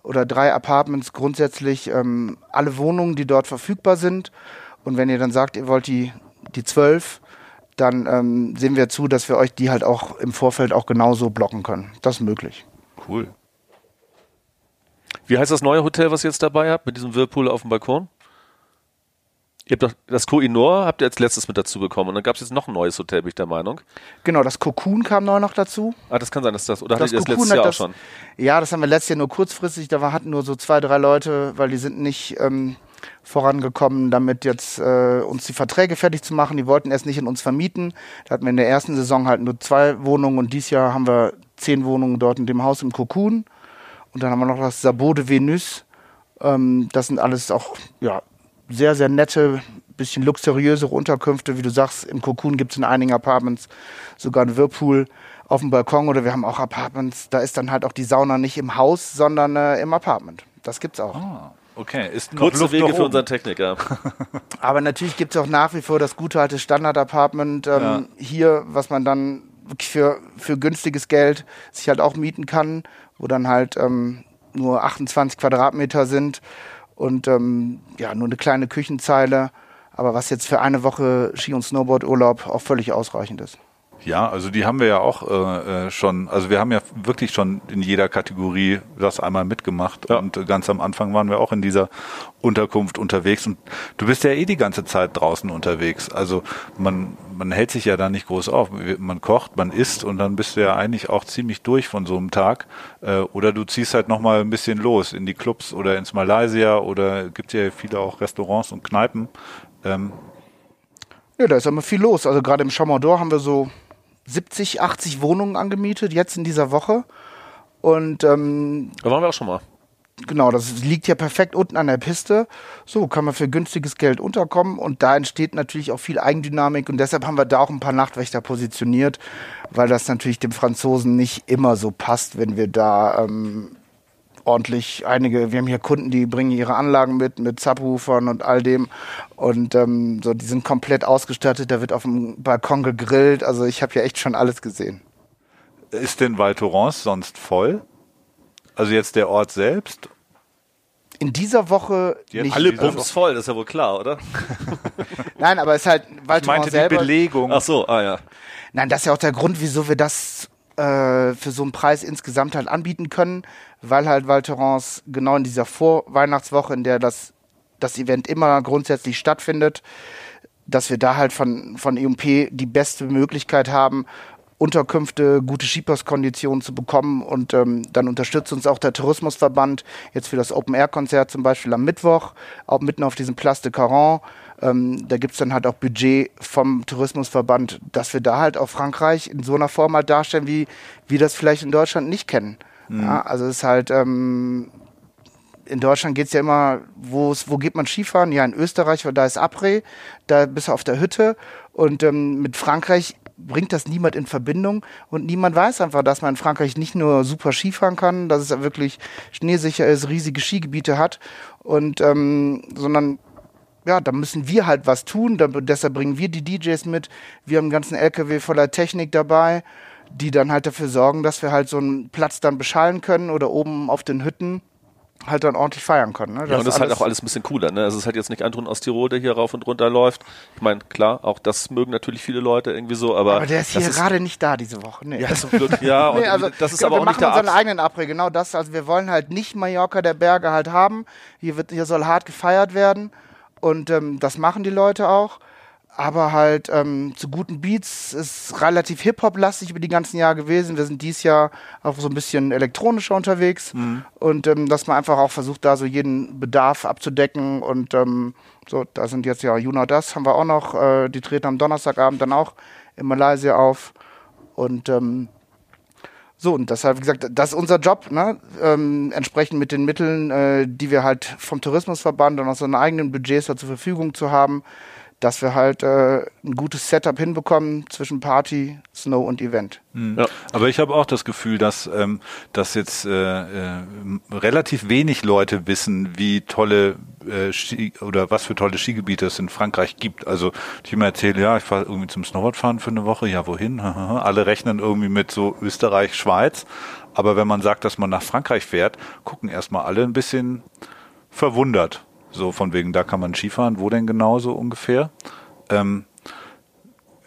oder drei Apartments grundsätzlich ähm, alle Wohnungen, die dort verfügbar sind. Und wenn ihr dann sagt, ihr wollt die, die zwölf, dann ähm, sehen wir zu, dass wir euch die halt auch im Vorfeld auch genauso blocken können. Das ist möglich. Cool. Wie heißt das neue Hotel, was ihr jetzt dabei habt, mit diesem Whirlpool auf dem Balkon? Ihr habt doch das Koh-i-Noor habt ihr als letztes mit dazu bekommen und dann gab es jetzt noch ein neues Hotel, bin ich der Meinung. Genau, das Cocoon kam neu noch dazu. Ah, das kann sein, dass das oder das hattet ihr das letztes Jahr das, auch schon? Ja, das haben wir letztes Jahr nur kurzfristig. Da war, hatten nur so zwei, drei Leute, weil die sind nicht ähm, vorangekommen, damit jetzt äh, uns die Verträge fertig zu machen. Die wollten erst nicht in uns vermieten. Da hatten wir in der ersten Saison halt nur zwei Wohnungen und dieses Jahr haben wir zehn Wohnungen dort in dem Haus im Cocoon. Und dann haben wir noch das Sabot de Venus. Ähm, das sind alles auch ja, sehr, sehr nette, bisschen luxuriösere Unterkünfte. Wie du sagst, im Cocoon gibt es in einigen Apartments sogar einen Whirlpool auf dem Balkon oder wir haben auch Apartments, da ist dann halt auch die Sauna nicht im Haus, sondern äh, im Apartment. Das gibt's auch. Ah, okay. Ist Kurze Wege für unseren Techniker. Aber natürlich gibt es auch nach wie vor das gute alte Standard-Apartment ähm, ja. hier, was man dann für, für günstiges Geld sich halt auch mieten kann, wo dann halt ähm, nur 28 Quadratmeter sind und ähm, ja, nur eine kleine Küchenzeile, aber was jetzt für eine Woche Ski- und Snowboard-Urlaub auch völlig ausreichend ist. Ja, also die haben wir ja auch äh, äh, schon, also wir haben ja wirklich schon in jeder Kategorie das einmal mitgemacht ja. und ganz am Anfang waren wir auch in dieser Unterkunft unterwegs und du bist ja eh die ganze Zeit draußen unterwegs. Also man, man hält sich ja da nicht groß auf. Man kocht, man isst und dann bist du ja eigentlich auch ziemlich durch von so einem Tag. Äh, oder du ziehst halt nochmal ein bisschen los in die Clubs oder ins Malaysia oder gibt ja viele auch Restaurants und Kneipen. Ähm, ja, da ist immer viel los. Also gerade im Chamador haben wir so 70, 80 Wohnungen angemietet, jetzt in dieser Woche. Und ähm, da waren wir auch schon mal. Genau, das liegt ja perfekt unten an der Piste. So kann man für günstiges Geld unterkommen und da entsteht natürlich auch viel Eigendynamik und deshalb haben wir da auch ein paar Nachtwächter positioniert, weil das natürlich dem Franzosen nicht immer so passt, wenn wir da ähm, ordentlich einige, wir haben hier Kunden, die bringen ihre Anlagen mit, mit Subwoofern und all dem. Und ähm, so, die sind komplett ausgestattet, da wird auf dem Balkon gegrillt. Also ich habe ja echt schon alles gesehen. Ist denn Val Thorens sonst voll? Also jetzt der Ort selbst? In dieser Woche jetzt nicht. Alle Bums voll, das ist ja wohl klar, oder? Nein, aber es ist halt Val Thorens meinte selber. die Belegung. Ach so, ah ja. Nein, das ist ja auch der Grund, wieso wir das äh, für so einen Preis insgesamt halt anbieten können, weil halt Val Thorens genau in dieser Vorweihnachtswoche, in der das, das Event immer grundsätzlich stattfindet, dass wir da halt von, von EMP die beste Möglichkeit haben, Unterkünfte, gute Skipass-Konditionen zu bekommen. Und ähm, dann unterstützt uns auch der Tourismusverband jetzt für das Open-Air-Konzert zum Beispiel am Mittwoch, auch mitten auf diesem Place de Caron. Ähm, da gibt's dann halt auch Budget vom Tourismusverband, dass wir da halt auch Frankreich in so einer Form halt darstellen, wie wir das vielleicht in Deutschland nicht kennen. Mhm. Ja, also es ist halt, ähm, in Deutschland geht's ja immer, wo geht man Skifahren? Ja, in Österreich, weil da ist Après, da bist du auf der Hütte. Und ähm, mit Frankreich bringt das niemand in Verbindung und niemand weiß einfach, dass man in Frankreich nicht nur super Skifahren kann, dass es wirklich schneesicher ist, riesige Skigebiete hat und ähm, sondern ja, da müssen wir halt was tun. Da, deshalb bringen wir die DJs mit. Wir haben einen ganzen LKW voller Technik dabei, die dann halt dafür sorgen, dass wir halt so einen Platz dann beschallen können oder oben auf den Hütten halt dann ordentlich feiern können. Ne? Das ja, und das ist halt auch alles ein bisschen cooler. Ne? Also es ist halt jetzt nicht Anton aus Tirol, der hier rauf und runter läuft. Ich meine, klar, auch das mögen natürlich viele Leute irgendwie so, aber... Aber der ist hier gerade nicht da diese Woche. Nee. Ja, zum Glück. Ja, nee, also, das ist genau, aber auch nicht Wir machen unseren eigenen April, genau das. Also wir wollen halt nicht Mallorca der Berge halt haben. Hier, wird, hier soll hart gefeiert werden. Und ähm, das machen die Leute auch. Aber halt ähm, zu guten Beats ist relativ Hip-Hop-lastig über die ganzen Jahre gewesen. Wir sind dieses Jahr auch so ein bisschen elektronischer unterwegs. Mhm. Und ähm, dass man einfach auch versucht, da so jeden Bedarf abzudecken. Und ähm, so, da sind jetzt ja Juno Das, haben wir auch noch. Äh, die treten am Donnerstagabend dann auch in Malaysia auf. Und ähm, So, und deshalb, wie gesagt, das ist unser Job, ne? ähm, entsprechend mit den Mitteln, äh, die wir halt vom Tourismusverband und aus unseren eigenen Budgets zur Verfügung zu haben, dass wir halt äh, ein gutes Setup hinbekommen zwischen Party, Snow und Event. Mhm. Ja. Aber ich habe auch das Gefühl, dass, ähm, dass jetzt äh, äh, relativ wenig Leute wissen, wie tolle äh, Ski oder was für tolle Skigebiete es in Frankreich gibt. Also ich immer erzähle, ja, ich fahre irgendwie zum Snowboardfahren für eine Woche, ja wohin? Alle rechnen irgendwie mit so Österreich, Schweiz. Aber wenn man sagt, dass man nach Frankreich fährt, gucken erstmal alle ein bisschen verwundert. So von wegen, da kann man Skifahren, wo denn genau so ungefähr? Ähm,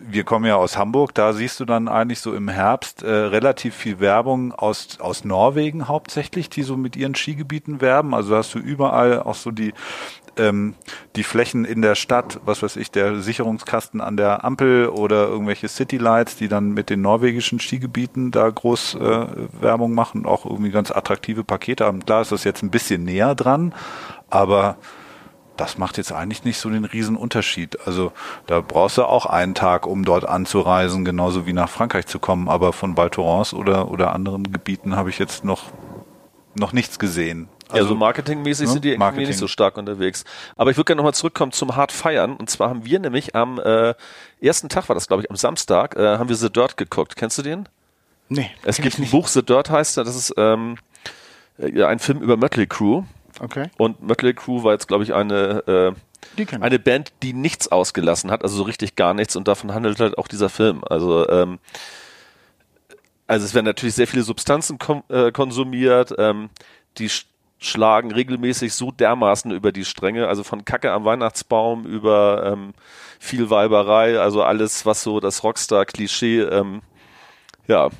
wir kommen ja aus Hamburg, da siehst du dann eigentlich so im Herbst äh, relativ viel Werbung aus, aus Norwegen hauptsächlich, die so mit ihren Skigebieten werben. Also hast du überall auch so die, ähm, die Flächen in der Stadt, was weiß ich, der Sicherungskasten an der Ampel oder irgendwelche Citylights, die dann mit den norwegischen Skigebieten da groß äh, Werbung machen, auch irgendwie ganz attraktive Pakete haben. Klar ist das jetzt ein bisschen näher dran, aber das macht jetzt eigentlich nicht so den riesen Unterschied. Also da brauchst du auch einen Tag, um dort anzureisen, genauso wie nach Frankreich zu kommen. Aber von Val Thorens oder, oder anderen Gebieten habe ich jetzt noch, noch nichts gesehen. Also, also marketingmäßig ne? sind die Marketing. nicht so stark unterwegs. Aber ich würde gerne nochmal zurückkommen zum Hart Feiern. Und zwar haben wir nämlich am äh, ersten Tag, war das glaube ich, am Samstag, äh, haben wir The Dirt geguckt. Kennst du den? Nee. Es gibt ein Buch, The Dirt heißt er. Das ist ähm, äh, ein Film über Mötley Crew. Okay. Und Mötley Crew war jetzt, glaube ich, eine, äh, eine Band, die nichts ausgelassen hat, also so richtig gar nichts. Und davon handelt halt auch dieser Film. Also, ähm, also es werden natürlich sehr viele Substanzen äh, konsumiert. Ähm, die sch schlagen regelmäßig so dermaßen über die Stränge, also von Kacke am Weihnachtsbaum über ähm, viel Weiberei, also alles, was so das Rockstar-Klischee ähm, ja,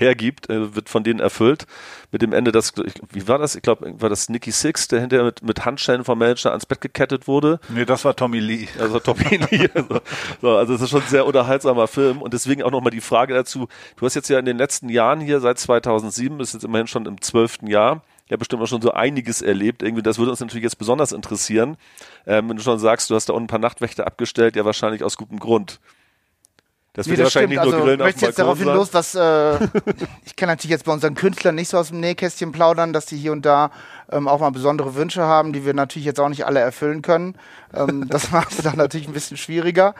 hergibt, äh, wird von denen erfüllt. Mit dem Ende, das, wie war das? Ich glaube, war das Nicky Six, der hinterher mit, mit Handschellen vom Manager ans Bett gekettet wurde? Nee, das war Tommy Lee. Also Tommy Lee. Also, so, also es ist schon ein sehr unterhaltsamer Film und deswegen auch nochmal die Frage dazu. Du hast jetzt ja in den letzten Jahren hier, seit 2007, bist jetzt immerhin schon im zwölften Jahr, ja bestimmt auch schon so einiges erlebt. Irgendwie, das würde uns natürlich jetzt besonders interessieren. Ähm, wenn du schon sagst, du hast da auch ein paar Nachtwächter abgestellt, ja wahrscheinlich aus gutem Grund. Das wird nee, das wahrscheinlich stimmt. nicht nur also, Grillen jetzt darauf los, was äh, ich kann natürlich jetzt bei unseren Künstlern nicht so aus dem Nähkästchen plaudern, dass die hier und da ähm, auch mal besondere Wünsche haben, die wir natürlich jetzt auch nicht alle erfüllen können. Ähm, das macht es dann natürlich ein bisschen schwieriger.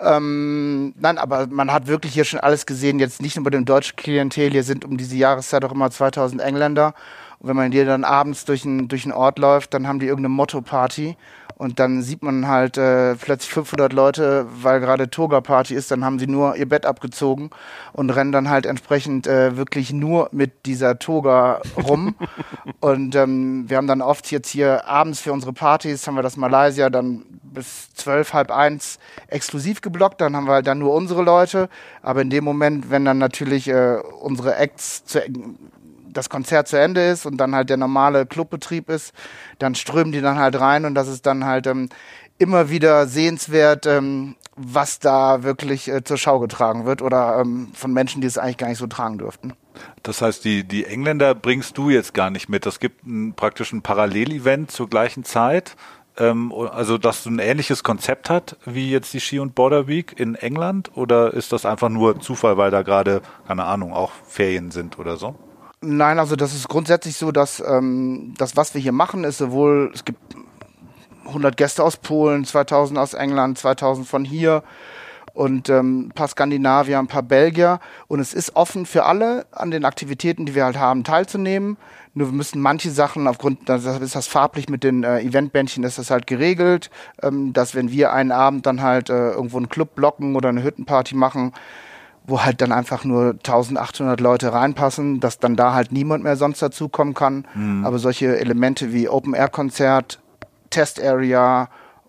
Ähm, nein, aber man hat wirklich hier schon alles gesehen. Jetzt nicht nur bei dem deutschen Klientel. Hier sind um diese Jahreszeit auch immer 2000 Engländer. Und wenn man hier dann abends durch einen durch einen Ort läuft, dann haben die irgendeine Motto-Party und dann sieht man halt äh, plötzlich 500 Leute, weil gerade Toga-Party ist, dann haben sie nur ihr Bett abgezogen und rennen dann halt entsprechend äh, wirklich nur mit dieser Toga rum. und ähm, wir haben dann oft jetzt hier abends für unsere Partys, haben wir das Malaysia dann bis zwölf, halb eins exklusiv geblockt, dann haben wir halt dann nur unsere Leute. Aber in dem Moment, wenn dann natürlich äh, unsere Acts zu, das Konzert zu Ende ist und dann halt der normale Clubbetrieb ist, dann strömen die dann halt rein und das ist dann halt ähm, immer wieder sehenswert, ähm, was da wirklich äh, zur Schau getragen wird oder ähm, von Menschen, die es eigentlich gar nicht so tragen dürften. Das heißt, die, die Engländer bringst du jetzt gar nicht mit. Das gibt ein, praktisch ein Parallelevent zur gleichen Zeit. Ähm, also, dass du ein ähnliches Konzept hat wie jetzt die Ski und Border Week in England? Oder ist das einfach nur Zufall, weil da gerade, keine Ahnung, auch Ferien sind oder so? Nein, also das ist grundsätzlich so, dass ähm, das, was wir hier machen, ist sowohl, es gibt 100 Gäste aus Polen, 2000 aus England, 2000 von hier und ähm, ein paar Skandinavier, ein paar Belgier. Und es ist offen für alle, an den Aktivitäten, die wir halt haben, teilzunehmen. Nur wir müssen manche Sachen aufgrund, das ist das farblich mit den äh, Eventbändchen, ist das halt geregelt, ähm, dass wenn wir einen Abend dann halt äh, irgendwo einen Club blocken oder eine Hüttenparty machen, wo halt dann einfach nur 1800 Leute reinpassen, dass dann da halt niemand mehr sonst dazukommen kann. Mhm. Aber solche Elemente wie Open-Air-Konzert, Test-Area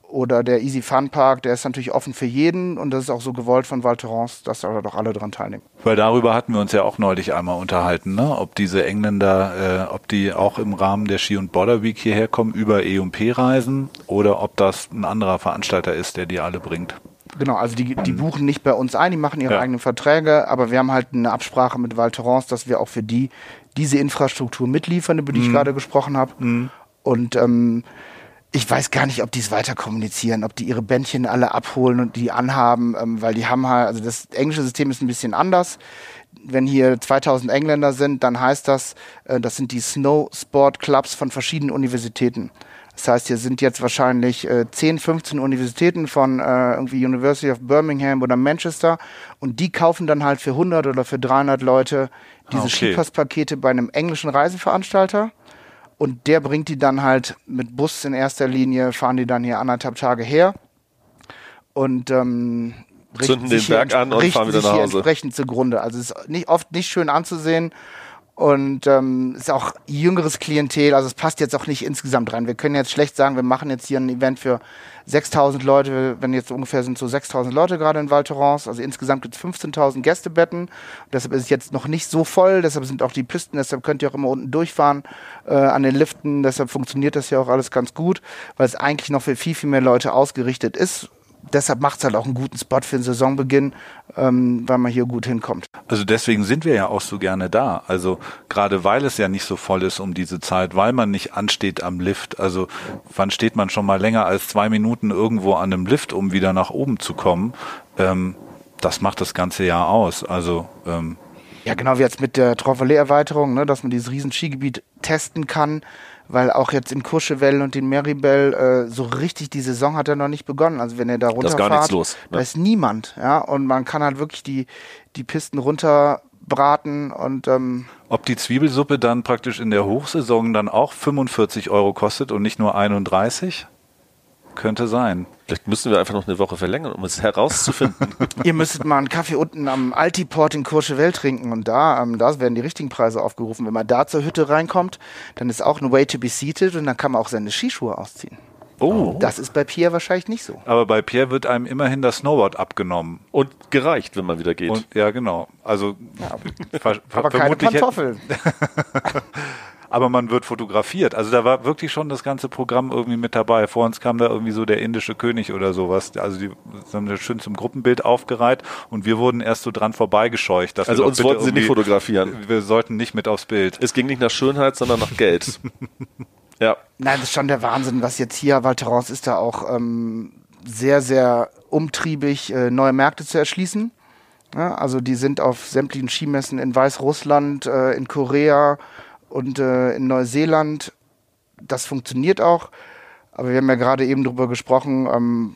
oder der Easy Fun Park, der ist natürlich offen für jeden und das ist auch so gewollt von Val Thorens, dass da doch alle dran teilnehmen. Weil darüber hatten wir uns ja auch neulich einmal unterhalten, ne? ob diese Engländer, äh, ob die auch im Rahmen der Ski und Border Week hierher kommen über E&P reisen oder ob das ein anderer Veranstalter ist, der die alle bringt. Genau, also die, die buchen nicht bei uns ein, die machen ihre ja. eigenen Verträge, aber wir haben halt eine Absprache mit Val Thorens, dass wir auch für die diese Infrastruktur mitliefern, über die mhm. ich gerade gesprochen habe. Mhm. Und ähm, ich weiß gar nicht, ob die es weiter kommunizieren, ob die ihre Bändchen alle abholen und die anhaben, ähm, weil die haben halt, also das englische System ist ein bisschen anders. Wenn hier 2000 Engländer sind, dann heißt das, äh, das sind die Snow Sport Clubs von verschiedenen Universitäten. Das heißt, hier sind jetzt wahrscheinlich äh, 10, 15 Universitäten von äh, irgendwie University of Birmingham oder Manchester und die kaufen dann halt für 100 oder für 300 Leute diese Ah, okay. Skipasspakete bei einem englischen Reiseveranstalter und der bringt die dann halt mit Bus in erster Linie, fahren die dann hier anderthalb Tage her und ähm, richten Zünden den sich hier Berg an und fahren wieder sich nach hier Hause. entsprechend zugrunde. Also es ist nicht, oft nicht schön anzusehen und ähm, ist auch jüngeres Klientel, also es passt jetzt auch nicht insgesamt rein. Wir können jetzt schlecht sagen, wir machen jetzt hier ein Event für 6000 Leute, wenn jetzt ungefähr sind so 6000 Leute gerade in Val Thorens, also insgesamt gibt es 15.000 Gästebetten. Deshalb ist es jetzt noch nicht so voll, deshalb sind auch die Pisten, deshalb könnt ihr auch immer unten durchfahren äh, an den Liften, deshalb funktioniert das ja auch alles ganz gut, weil es eigentlich noch für viel, viel mehr Leute ausgerichtet ist. Deshalb macht es halt auch einen guten Spot für den Saisonbeginn, ähm, weil man hier gut hinkommt. Also deswegen sind wir ja auch so gerne da. Also gerade weil es ja nicht so voll ist um diese Zeit, weil man nicht ansteht am Lift. Also wann steht man schon mal länger als zwei Minuten irgendwo an einem Lift, um wieder nach oben zu kommen? Ähm, das macht das ganze Jahr aus. Also ähm, Ja, genau wie jetzt mit der Trauvelet-Erweiterung, ne, dass man dieses riesen Skigebiet testen kann, weil auch jetzt in Courchevel und in Meribel äh, so richtig die Saison hat ja noch nicht begonnen. Also wenn ihr da Da ist gar nichts runterfahrt, los, ne? da ist niemand, ja, und man kann halt wirklich die, die Pisten runterbraten und ähm, ob die Zwiebelsuppe dann praktisch in der Hochsaison dann auch 45 Euro kostet und nicht nur 31? Könnte sein. Vielleicht müssen wir einfach noch eine Woche verlängern, um es herauszufinden. ihr müsstet mal einen Kaffee unten am Altiport in Courchevel trinken und da, ähm, da werden die richtigen Preise aufgerufen. Wenn man da zur Hütte reinkommt, dann ist auch ein Way to be seated und dann kann man auch seine Skischuhe ausziehen. Oh. Das ist bei Pierre wahrscheinlich nicht so. Aber bei Pierre wird einem immerhin das Snowboard abgenommen. Und gereicht, wenn man wieder geht. Und ja, genau. Also ver Aber keine Pantoffeln. aber man wird fotografiert. Also da war wirklich schon das ganze Programm irgendwie mit dabei. Vor uns kam da irgendwie so der indische König oder sowas. Also die haben das schön zum Gruppenbild aufgereiht und wir wurden erst so dran vorbeigescheucht. Dass Also uns wollten sie nicht fotografieren. Wir sollten nicht mit aufs Bild. es ging nicht nach Schönheit, sondern nach Geld. ja. Nein, das ist schon der Wahnsinn, was jetzt hier, Val Thorens ist da auch ähm, sehr, sehr umtriebig, äh, neue Märkte zu erschließen. Ja, also die sind auf sämtlichen Skimessen in Weißrussland, äh, in Korea und äh, in Neuseeland. Das funktioniert auch. Aber wir haben ja gerade eben drüber gesprochen, ähm,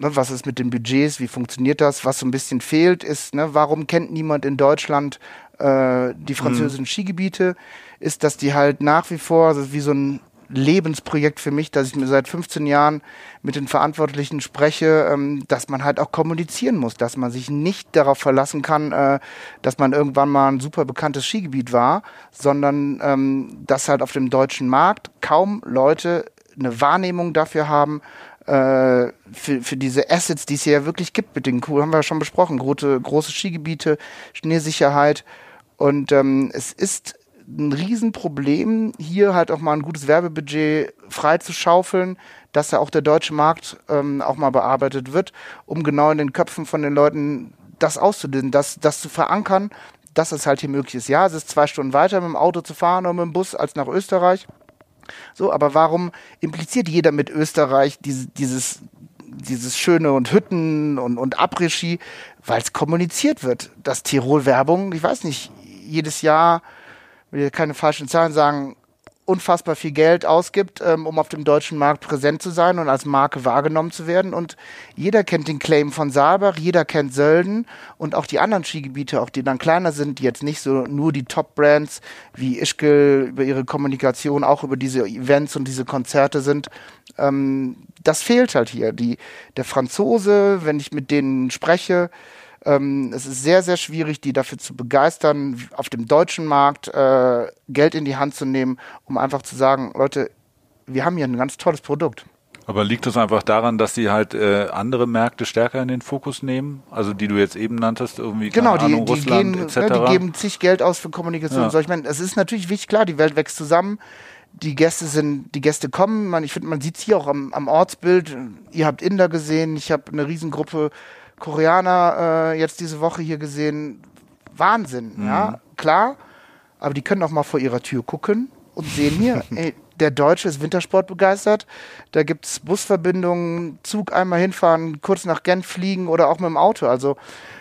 ne, was ist mit den Budgets, wie funktioniert das? Was so ein bisschen fehlt, ist, ne, warum kennt niemand in Deutschland äh, die französischen Skigebiete? Ist, dass die halt nach wie vor, also wie so ein Lebensprojekt für mich, dass ich mir seit 15 Jahren mit den Verantwortlichen spreche, ähm, dass man halt auch kommunizieren muss, dass man sich nicht darauf verlassen kann, äh, dass man irgendwann mal ein super bekanntes Skigebiet war, sondern ähm, dass halt auf dem deutschen Markt kaum Leute eine Wahrnehmung dafür haben, äh, für, für diese Assets, die es hier ja wirklich gibt mit den Kuh, haben wir ja schon besprochen, große, große Skigebiete, Schneesicherheit. Und ähm, es ist ein Riesenproblem, hier halt auch mal ein gutes Werbebudget frei zu schaufeln, dass ja auch der deutsche Markt ähm, auch mal bearbeitet wird, um genau in den Köpfen von den Leuten das auszulösen, das, das zu verankern, dass es halt hier möglich ist. Ja, es ist zwei Stunden weiter mit dem Auto zu fahren oder mit dem Bus als nach Österreich. So, aber warum impliziert jeder mit Österreich diese, dieses, dieses schöne und Hütten und, und Après-Ski? Weil es kommuniziert wird. Das Tirol-Werbung, ich weiß nicht, jedes Jahr, will keine falschen Zahlen sagen, unfassbar viel Geld ausgibt, ähm, um auf dem deutschen Markt präsent zu sein und als Marke wahrgenommen zu werden. Und jeder kennt den Claim von Saalbach, jeder kennt Sölden und auch die anderen Skigebiete, auch die dann kleiner sind, die jetzt nicht so nur die Top-Brands wie Ischgl über ihre Kommunikation, auch über diese Events und diese Konzerte sind. Ähm, das fehlt halt hier. Die, der Franzose, wenn ich mit denen spreche, ähm, es ist sehr, sehr schwierig, die dafür zu begeistern, auf dem deutschen Markt äh, Geld in die Hand zu nehmen, um einfach zu sagen, Leute, wir haben hier ein ganz tolles Produkt. Aber liegt das einfach daran, dass sie halt äh, andere Märkte stärker in den Fokus nehmen? Also die du jetzt eben nanntest, irgendwie Genau, die, Ahnung, die, Russland gehen, etc. ne, die geben zig Geld aus für Kommunikation. Ja. So, ich meine, es ist natürlich wichtig, klar, die Welt wächst zusammen. Die Gäste sind, die Gäste kommen. Man, ich finde, man sieht es hier auch am, am Ortsbild. Ihr habt Inder gesehen, ich habe eine Riesengruppe Koreaner äh, jetzt diese Woche hier gesehen. Wahnsinn, Mhm. ja, klar. Aber die können auch mal vor ihrer Tür gucken und sehen hier, ey, der Deutsche ist Wintersport begeistert. Da gibt es Busverbindungen, Zug einmal hinfahren, kurz nach Genf fliegen oder auch mit dem Auto. Also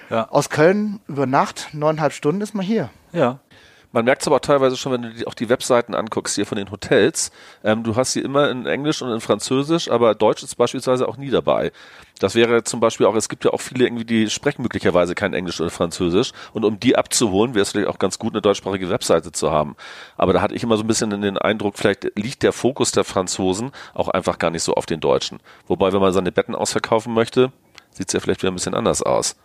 ja. aus Köln über Nacht, neuneinhalb Stunden ist man hier. Ja. Man merkt es aber teilweise schon, wenn du dir auch die Webseiten anguckst hier von den Hotels. Ähm, du hast sie immer in Englisch und in Französisch, aber Deutsch ist beispielsweise auch nie dabei. Das wäre zum Beispiel auch, es gibt ja auch viele irgendwie, die sprechen möglicherweise kein Englisch oder Französisch. Und um die abzuholen, wäre es vielleicht auch ganz gut, eine deutschsprachige Webseite zu haben. Aber da hatte ich immer so ein bisschen den Eindruck, vielleicht liegt der Fokus der Franzosen auch einfach gar nicht so auf den Deutschen. Wobei, wenn man seine Betten ausverkaufen möchte, sieht es ja vielleicht wieder ein bisschen anders aus.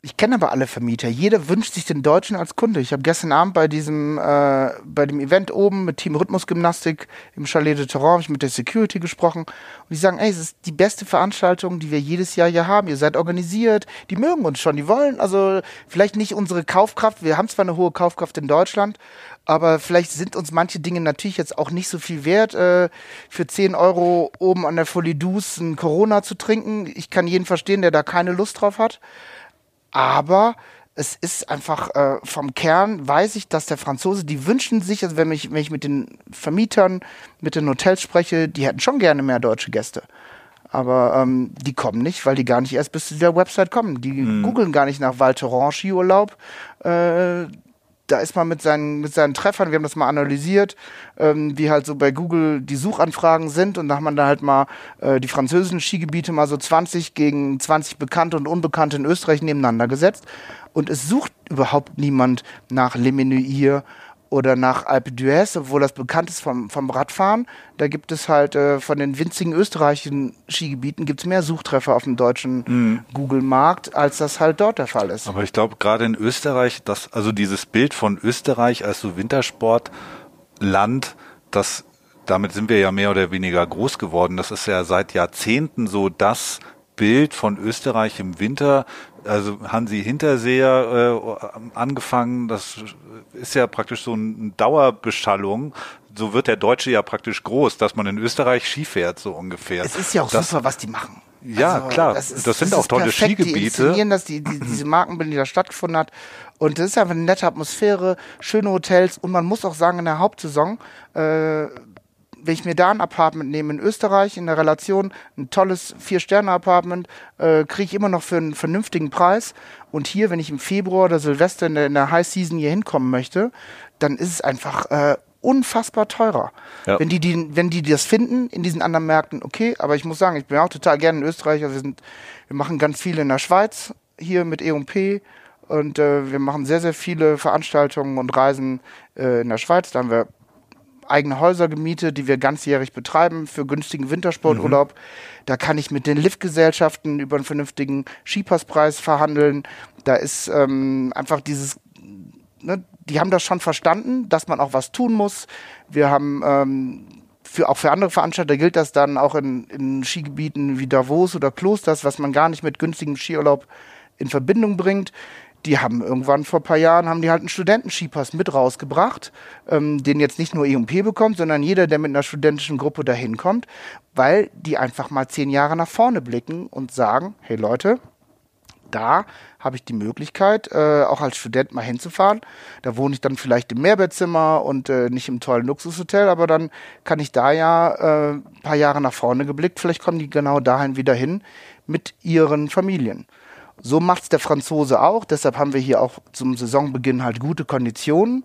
Ich kenne aber alle Vermieter. Jeder wünscht sich den Deutschen als Kunde. Ich habe gestern Abend bei diesem, äh, bei dem Event oben mit Team Rhythmusgymnastik im Chalet de Terrain ich mit der Security gesprochen und die sagen, ey, es ist die beste Veranstaltung, die wir jedes Jahr hier haben. Ihr seid organisiert, die mögen uns schon, die wollen also vielleicht nicht unsere Kaufkraft. Wir haben zwar eine hohe Kaufkraft in Deutschland, aber vielleicht sind uns manche Dinge natürlich jetzt auch nicht so viel wert, äh, für 10 Euro oben an der Folie Douce ein Corona zu trinken. Ich kann jeden verstehen, der da keine Lust drauf hat aber es ist einfach äh, vom Kern, weiß ich, dass der Franzose, die wünschen sich, also wenn ich, wenn ich mit den Vermietern, mit den Hotels spreche, die hätten schon gerne mehr deutsche Gäste. Aber ähm, die kommen nicht, weil die gar nicht erst bis zu der Website kommen. Die mhm. googeln gar nicht nach Val Thorens Skiurlaub. Äh, da ist man mit seinen, mit seinen Treffern, wir haben das mal analysiert, ähm, wie halt so bei Google die Suchanfragen sind und da hat man da halt mal äh, die französischen Skigebiete mal so 20 gegen 20 bekannte und unbekannte in Österreich nebeneinander gesetzt. Und es sucht überhaupt niemand nach Le oder nach Alpe d'Huez, obwohl das bekannt ist vom, vom Radfahren. Da gibt es halt äh, von den winzigen österreichischen Skigebieten gibt es mehr Suchtreffer auf dem deutschen mhm. Google-Markt, als das halt dort der Fall ist. Aber ich glaube, gerade in Österreich, das, also dieses Bild von Österreich als so Wintersportland, das damit sind wir ja mehr oder weniger groß geworden. Das ist ja seit Jahrzehnten so das Bild von Österreich im Winter also Hansi Hinterseher äh, angefangen, das ist ja praktisch so eine Dauerbeschallung. So wird der Deutsche ja praktisch groß, dass man in Österreich Ski fährt, so ungefähr. Es ist ja auch das, super, was die machen. Ja, also, klar. Das, ist, das sind das auch tolle perfekt, Skigebiete. Die dass die, die, diese Markenbildung, die da stattgefunden hat. Und das ist einfach eine nette Atmosphäre, schöne Hotels. Und man muss auch sagen, in der Hauptsaison äh, wenn ich mir da ein Apartment nehme in Österreich in der Relation, ein tolles Vier-Sterne-Apartment, äh, kriege ich immer noch für einen vernünftigen Preis. Und hier, wenn ich im Februar oder Silvester in der, in der High Season hier hinkommen möchte, dann ist es einfach äh, unfassbar teurer. Ja. Wenn, die, die, wenn die das finden in diesen anderen Märkten, okay, aber ich muss sagen, ich bin auch total gerne in Österreich. Also wir, sind, wir machen ganz viel in der Schweiz hier mit E&P und äh, wir machen sehr, sehr viele Veranstaltungen und Reisen äh, in der Schweiz. Da haben wir eigene Häuser gemietet, die wir ganzjährig betreiben für günstigen Wintersporturlaub. Mhm. Da kann ich mit den Liftgesellschaften über einen vernünftigen Skipasspreis verhandeln. Da ist ähm, einfach dieses, ne, die haben das schon verstanden, dass man auch was tun muss. Wir haben ähm, für, auch für andere Veranstalter gilt das dann auch in, in Skigebieten wie Davos oder Klosters, was man gar nicht mit günstigem Skiurlaub in Verbindung bringt die haben irgendwann vor ein paar Jahren haben die halt einen Studentenskipass mit rausgebracht, ähm, den jetzt nicht nur E&P bekommt, sondern jeder, der mit einer studentischen Gruppe dahin kommt, weil die einfach mal zehn Jahre nach vorne blicken und sagen, hey Leute, da habe ich die Möglichkeit, äh, auch als Student mal hinzufahren. Da wohne ich dann vielleicht im Mehrbettzimmer und äh, nicht im tollen Luxushotel, aber dann kann ich da ja äh, ein paar Jahre nach vorne geblickt, vielleicht kommen die genau dahin wieder hin mit ihren Familien. So macht's der Franzose auch. Deshalb haben wir hier auch zum Saisonbeginn halt gute Konditionen.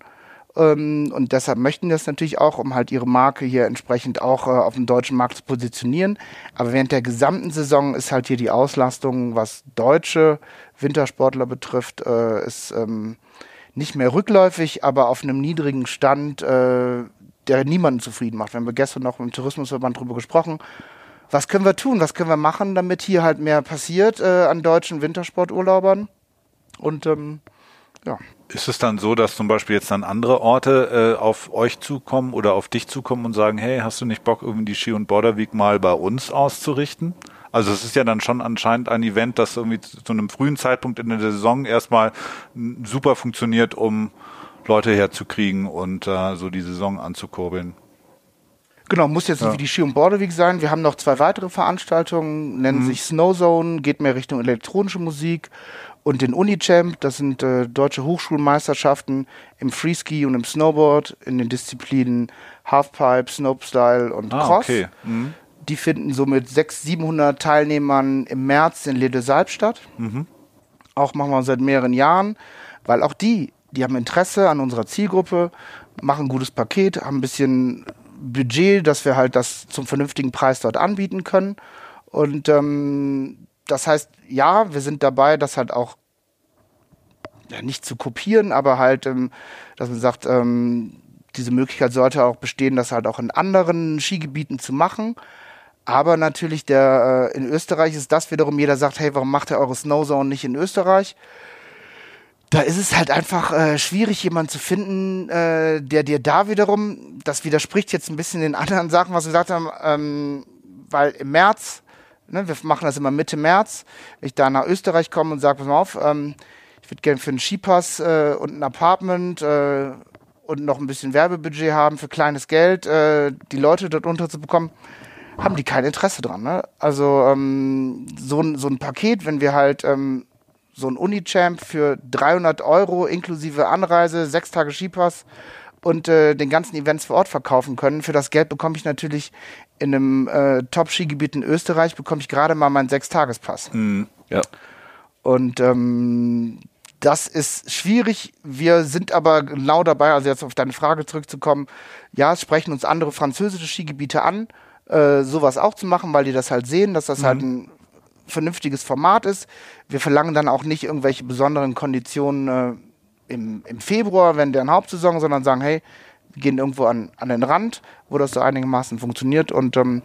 Ähm, und deshalb möchten das natürlich auch, um halt ihre Marke hier entsprechend auch äh, auf dem deutschen Markt zu positionieren. Aber während der gesamten Saison ist halt hier die Auslastung, was deutsche Wintersportler betrifft, äh, ist ähm, nicht mehr rückläufig, aber auf einem niedrigen Stand, äh, der niemanden zufrieden macht. Wir haben gestern noch dem Tourismusverband drüber gesprochen was können wir tun, was können wir machen, damit hier halt mehr passiert äh, an deutschen Wintersporturlaubern. Und ähm, ja. Ist es dann so, dass zum Beispiel jetzt dann andere Orte äh, auf euch zukommen oder auf dich zukommen und sagen, hey, hast du nicht Bock, irgendwie die Ski- und Border Week mal bei uns auszurichten? Also es ist ja dann schon anscheinend ein Event, das irgendwie zu einem frühen Zeitpunkt in der Saison erstmal super funktioniert, um Leute herzukriegen und äh, so die Saison anzukurbeln. Genau, muss jetzt nicht Ja. wie die Ski- und Borderweek sein. Wir haben noch zwei weitere Veranstaltungen, nennen Mhm. sich Snowzone, geht mehr Richtung elektronische Musik und den Unichamp, das sind äh, deutsche Hochschulmeisterschaften im Freeski und im Snowboard in den Disziplinen Halfpipe, Snopestyle und Ah, Cross. okay. Mhm. Die finden so mit 600, 700 Teilnehmern im März in Les Salb statt. Auch machen wir seit mehreren Jahren, weil auch die, die haben Interesse an unserer Zielgruppe, machen ein gutes Paket, haben ein bisschen Budget, dass wir halt das zum vernünftigen Preis dort anbieten können. Und ähm, das heißt, ja, wir sind dabei, das halt auch ja, nicht zu kopieren, aber halt, ähm, dass man sagt, ähm, diese Möglichkeit sollte auch bestehen, das halt auch in anderen Skigebieten zu machen. Aber natürlich der äh, in Österreich ist das wiederum, jeder sagt, hey, warum macht ihr eure Snowzone nicht in Österreich? Da ist es halt einfach äh, schwierig, jemanden zu finden, äh, der dir da wiederum, das widerspricht jetzt ein bisschen den anderen Sachen, was wir gesagt haben, ähm, weil im März, ne, wir machen das immer Mitte März, ich da nach Österreich komme und sage, pass mal auf, ähm, ich würde gerne für einen Skipass äh, und ein Apartment äh, und noch ein bisschen Werbebudget haben für kleines Geld, äh, die Leute dort unterzubekommen, haben die kein Interesse dran. Ne? Also ähm, so, so ein Paket, wenn wir halt ähm, so ein Unichamp für 300 Euro inklusive Anreise, sechs Tage Skipass und äh, den ganzen Events vor Ort verkaufen können. Für das Geld bekomme ich natürlich in einem äh, Top-Skigebiet in Österreich bekomme ich gerade mal meinen Sechstagespass. Ja. Und ähm, das ist schwierig. Wir sind aber genau dabei, also jetzt auf deine Frage zurückzukommen. Ja, es sprechen uns andere französische Skigebiete an, äh, sowas auch zu machen, weil die das halt sehen, dass das halt ein vernünftiges Format ist. Wir verlangen dann auch nicht irgendwelche besonderen Konditionen äh, im, im Februar, wenn deren Hauptsaison, sondern sagen, hey, wir gehen irgendwo an, an den Rand, wo das so einigermaßen funktioniert. Und ähm,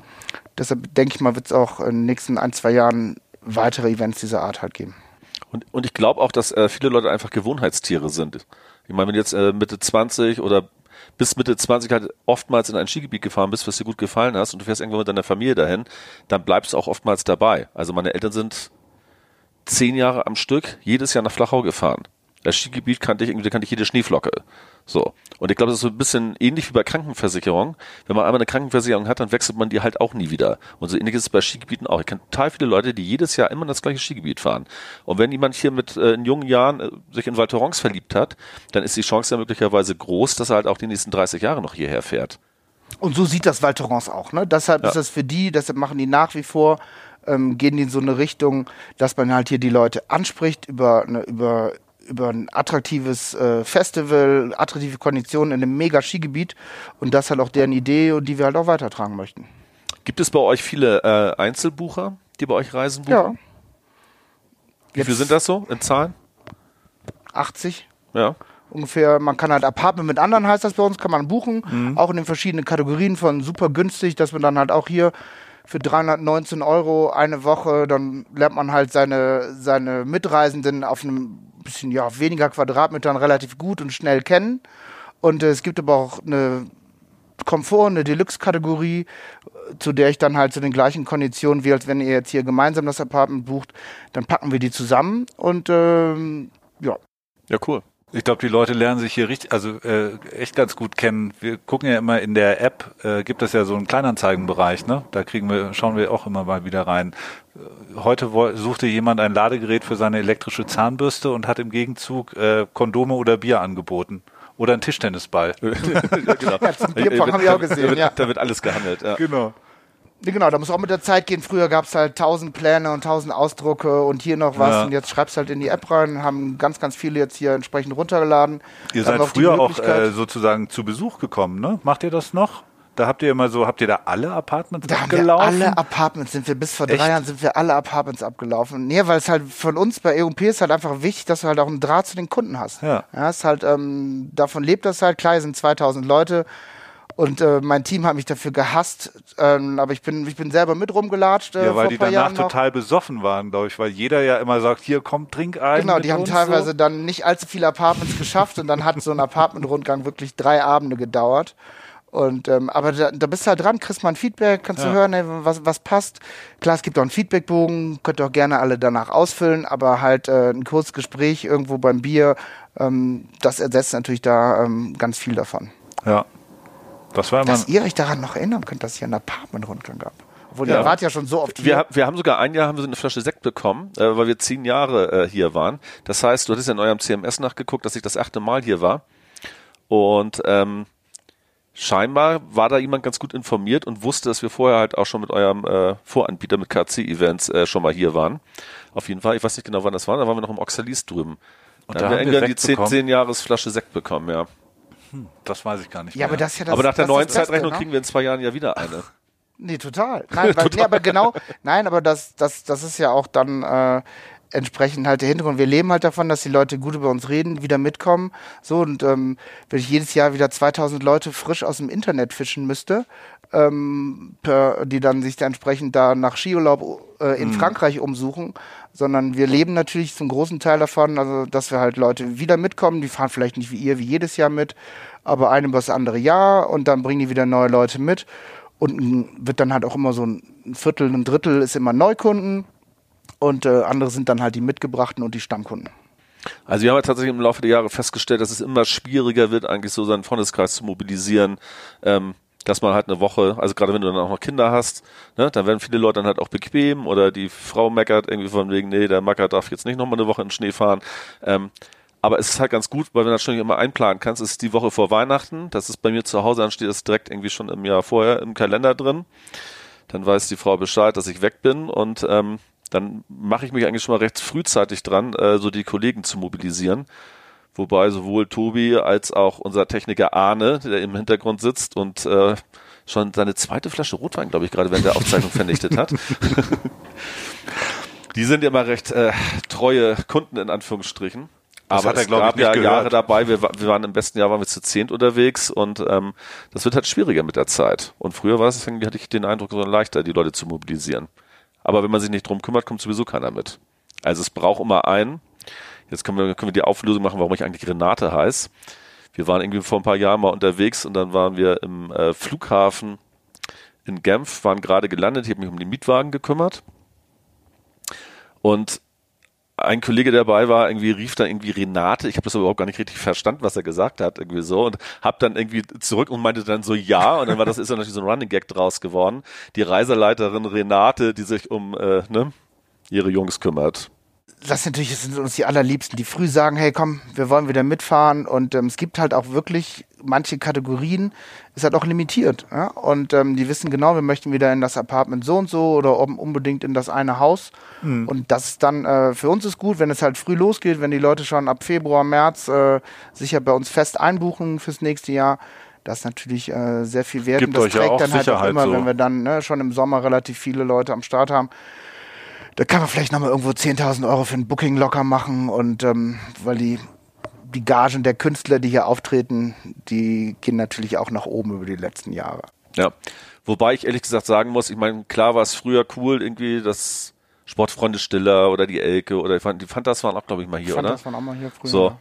deshalb denke ich mal, wird es auch in den nächsten ein, zwei Jahren weitere Events dieser Art halt geben. Und, und ich glaube auch, dass äh, viele Leute einfach Gewohnheitstiere sind. Ich meine, wenn jetzt äh, Mitte 20 oder bis Mitte 20 halt oftmals in ein Skigebiet gefahren bist, was dir gut gefallen hast und du fährst irgendwann mit deiner Familie dahin, dann bleibst du auch oftmals dabei. Also meine Eltern sind zehn Jahre am Stück jedes Jahr nach Flachau gefahren. Das Skigebiet kannte ich irgendwie, da kannte ich jede Schneeflocke. So. Und ich glaube, das ist so ein bisschen ähnlich wie bei Krankenversicherung. Wenn man einmal eine Krankenversicherung hat, dann wechselt man die halt auch nie wieder. Und so ähnlich ist es bei Skigebieten auch. Ich kenne total viele Leute, die jedes Jahr immer in das gleiche Skigebiet fahren. Und wenn jemand hier mit äh, in jungen Jahren äh, sich in Val Thorens verliebt hat, dann ist die Chance ja möglicherweise groß, dass er halt auch die nächsten 30 Jahre noch hierher fährt. Und so sieht das Val Thorens auch. Ne? Deshalb Ja. ist das für die, deshalb machen die nach wie vor, ähm, gehen die in so eine Richtung, dass man halt hier die Leute anspricht über, eine, über, über ein attraktives äh, Festival, attraktive Konditionen in einem mega Skigebiet. Und das halt auch deren Idee und die wir halt auch weitertragen möchten. Gibt es bei euch viele äh, Einzelbucher, die bei euch Reisen buchen? Ja. Wie viel Jetzt sind das so in Zahlen? 80 Ja. ungefähr. Man kann halt Apartment mit anderen, heißt das bei uns, kann man buchen. Mhm. Auch in den verschiedenen Kategorien von super günstig, dass man dann halt auch hier für 319 Euro eine Woche, dann lernt man halt seine, seine Mitreisenden auf einem bisschen ja, weniger Quadratmetern relativ gut und schnell kennen. Und äh, es gibt aber auch eine Komfort, eine Deluxe-Kategorie, zu der ich dann halt zu den gleichen Konditionen, wie als wenn ihr jetzt hier gemeinsam das Apartment bucht, dann packen wir die zusammen und ähm, ja, Ja, cool. Ich glaube, die Leute lernen sich hier richtig, also äh, echt ganz gut kennen. Wir gucken ja immer in der App, äh, gibt es ja so einen Kleinanzeigenbereich, ne? Da kriegen wir, schauen wir auch immer mal wieder rein. Äh, Heute suchte jemand ein Ladegerät für seine elektrische Zahnbürste und hat im Gegenzug äh, Kondome oder Bier angeboten. Oder einen Tischtennisball. ja, genau. zum Bierpong habe ich auch gesehen, Da wird, ja. da wird alles gehandelt. Ja. Genau. Genau, da muss auch mit der Zeit gehen. Früher gab es halt tausend Pläne und tausend Ausdrucke und hier noch was. Ja. Und jetzt schreibst halt in die App rein, haben ganz, ganz viele jetzt hier entsprechend runtergeladen. Ihr seid auch früher auch äh, sozusagen zu Besuch gekommen, ne? Macht ihr das noch? Da habt ihr immer so, habt ihr da alle Apartments Da haben wir abgelaufen? alle Apartments, sind wir bis vor Echt? drei Jahren sind wir alle Apartments abgelaufen. Nee, weil es halt von uns bei EUP ist halt einfach wichtig, dass du halt auch einen Draht zu den Kunden hast. Ja. ja ist halt, ähm, davon lebt das halt. Klar, hier sind 2000 Leute und äh, mein Team hat mich dafür gehasst, ähm, aber ich bin, ich bin selber mit rumgelatscht. Äh, ja, weil die danach Jahren noch. total besoffen waren, glaube ich, weil jeder ja immer sagt, hier komm, trink ein. Genau, die haben teilweise so. dann nicht allzu viele Apartments geschafft und dann hat so ein Apartment-Rundgang wirklich drei Abende gedauert. Und ähm, aber da, da bist du halt dran, kriegst mal ein Feedback, kannst du Ja. hören, ey, was, was passt. Klar, es gibt auch einen Feedbackbogen, könnt ihr auch gerne alle danach ausfüllen, aber halt äh, ein kurzes Gespräch irgendwo beim Bier, ähm, das ersetzt natürlich da ähm, ganz viel davon. Ja. Das war immer. Dass ihr euch daran noch erinnern könnt, dass es hier einen Apartment-Rundgang gab. Obwohl, Ja. ihr wart ja schon so oft Wir, hier. haben- wir haben sogar ein Jahr haben wir so eine Flasche Sekt bekommen, äh, weil wir zehn Jahre äh, hier waren. Das heißt, du hattest ja in eurem CMS nachgeguckt, dass ich das achte Mal hier war. Und ähm, scheinbar war da jemand ganz gut informiert und wusste, dass wir vorher halt auch schon mit eurem äh, Voranbieter, mit KC-Events äh, schon mal hier waren. Auf jeden Fall, ich weiß nicht genau, wann das war, da waren wir noch im Oxalis drüben. Und da da haben wir irgendwann die Sekt 10, bekommen? 10 Jahres Flasche Sekt bekommen, ja. Das weiß ich gar nicht ja, mehr. aber das ist ja das Aber nach der neuen Zeitrechnung ne? kriegen wir in zwei Jahren ja wieder eine. Nee, total. Nein, weil, Nee, aber genau, nein, aber das, das, das ist ja auch dann äh, entsprechend halt der Hintergrund. Wir leben halt davon, dass die Leute gut über uns reden, wieder mitkommen. So, und ähm, wenn ich jedes Jahr wieder 2000 Leute frisch aus dem Internet fischen müsste, ähm, per, die dann sich da entsprechend da nach Skiurlaub äh, in Frankreich umsuchen, sondern wir leben natürlich zum großen Teil davon, also dass wir halt Leute wieder mitkommen, die fahren vielleicht nicht wie ihr, wie jedes Jahr mit, aber ein über das andere Jahr und dann bringen die wieder neue Leute mit. Und ein- wird dann halt auch immer so ein Viertel, ein Drittel ist immer Neukunden und äh, andere sind dann halt die Mitgebrachten und die Stammkunden. Also wir haben ja tatsächlich im Laufe der Jahre festgestellt, dass es immer schwieriger wird, eigentlich so seinen Freundeskreis zu mobilisieren, ähm, dass man halt eine Woche, also gerade wenn du dann auch noch Kinder hast, ne, dann werden viele Leute dann halt auch bequem oder die Frau meckert irgendwie von wegen, nee, der Macker darf jetzt nicht nochmal eine Woche in den Schnee fahren. Ähm, aber es ist halt ganz gut, weil wenn du das schon immer einplanen kannst, ist die Woche vor Weihnachten, das ist bei mir zu Hause, dann steht das direkt irgendwie schon im Jahr vorher im Kalender drin. Dann weiß die Frau Bescheid, dass ich weg bin und ähm, dann mache ich mich eigentlich schon mal recht frühzeitig dran, äh, so die Kollegen zu mobilisieren. Wobei sowohl Tobi als auch unser Techniker Arne, der im Hintergrund sitzt und äh, schon seine zweite Flasche Rotwein, glaube ich, gerade während der Aufzeichnung vernichtet hat. Die sind ja immer recht äh, treue Kunden in Anführungsstrichen. Das Aber hat er, es ich, gab nicht ja gehört. Jahre dabei, wir, wir waren im besten Jahr waren wir zu zehnt unterwegs und ähm, das wird halt schwieriger mit der Zeit. Und früher war es irgendwie, hatte ich den Eindruck, so leichter, die Leute zu mobilisieren. Aber wenn man sich nicht drum kümmert, kommt sowieso keiner mit. Also es braucht immer einen. Jetzt können wir, können wir die Auflösung machen, warum ich eigentlich Renate heiße. Wir waren irgendwie vor ein paar Jahren mal unterwegs und dann waren wir im äh, Flughafen in Genf, waren gerade gelandet, ich habe mich um den Mietwagen gekümmert. Und ein Kollege dabei war, irgendwie rief dann irgendwie Renate. Ich habe das überhaupt gar nicht richtig verstanden, was er gesagt hat, irgendwie so. Und hab dann irgendwie zurück und meinte dann so ja. Und dann war das ist dann natürlich so ein Running Gag draus geworden. Die Reiseleiterin Renate, die sich um äh, ne, ihre Jungs kümmert. das natürlich das sind uns die allerliebsten, die früh sagen, hey komm, wir wollen wieder mitfahren und ähm, es gibt halt auch wirklich manche Kategorien, ist halt auch limitiert ja? und ähm, die wissen genau, wir möchten wieder in das Apartment so und so oder unbedingt in das eine Haus und das ist dann äh, für uns ist gut, wenn es halt früh losgeht, wenn die Leute schon ab Februar, März äh, sich ja bei uns fest einbuchen fürs nächste Jahr. Das ist natürlich äh, sehr viel wert Gibt und das euch ja trägt auch dann halt auch immer, so. wenn wir dann ne, schon im Sommer relativ viele Leute am Start haben, da kann man vielleicht nochmal irgendwo 10.000 Euro für ein Booking locker machen und ähm, weil die, die Gagen der Künstler, die hier auftreten, die gehen natürlich auch nach oben über die letzten Jahre. Ja. Wobei ich ehrlich gesagt sagen muss, ich meine, klar war es früher cool, irgendwie das Sportfreunde Stiller oder die Elke oder die Fant- die Fantas waren auch, glaube ich, mal hier, fand oder? das waren auch mal hier früher. So?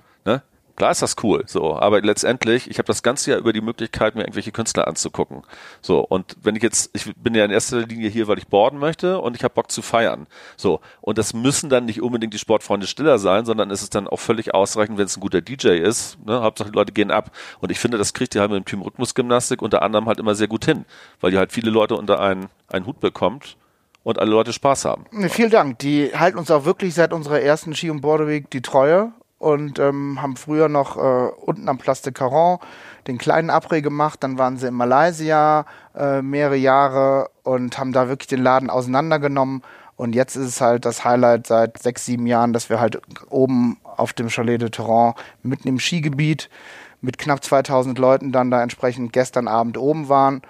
Klar ist das cool, so, aber letztendlich, ich habe das ganze Jahr über die Möglichkeit, mir irgendwelche Künstler anzugucken. So, und wenn ich jetzt, ich bin ja in erster Linie hier, weil ich boarden möchte und ich habe Bock zu feiern. So, und das müssen dann nicht unbedingt die Sportfreunde Stiller sein, sondern es ist dann auch völlig ausreichend, wenn es ein guter DJ ist. Ne? Hauptsache die Leute gehen ab. Und ich finde, das kriegt ihr halt mit dem Team Rhythmusgymnastik unter anderem halt immer sehr gut hin, weil ihr halt viele Leute unter einen, einen Hut bekommt und alle Leute Spaß haben. Vielen Dank. Die halten uns auch wirklich seit unserer ersten Ski- und Border Week die Treue und ähm, haben früher noch äh, unten am Place de Caron den kleinen Abre gemacht. Dann waren sie in Malaysia äh, mehrere Jahre und haben da wirklich den Laden auseinandergenommen. Und jetzt ist es halt das Highlight seit sechs, sieben Jahren, dass wir halt oben auf dem Chalet de Terrain mitten im Skigebiet mit knapp 2000 Leuten dann da entsprechend gestern Abend oben waren.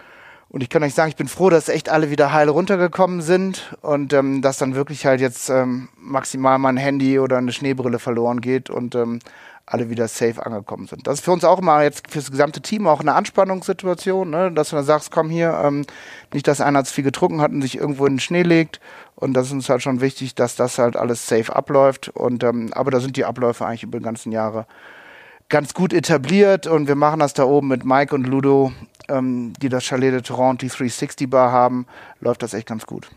Und ich kann euch sagen, ich bin froh, dass echt alle wieder heil runtergekommen sind und ähm, dass dann wirklich halt jetzt ähm, maximal mal ein Handy oder eine Schneebrille verloren geht und ähm, alle wieder safe angekommen sind. Das ist für uns auch immer jetzt fürs gesamte Team auch eine Anspannungssituation, ne? dass du dann sagst, komm hier, ähm, nicht, dass einer zu viel getrunken hat und sich irgendwo in den Schnee legt. Und das ist uns halt schon wichtig, dass das halt alles safe abläuft. Und ähm, aber da sind die Abläufe eigentlich über die ganzen Jahre ganz gut etabliert und wir machen das da oben mit Mike und Ludo, ähm, die das Chalet de Toronto, die 360 Bar haben, läuft das echt ganz gut.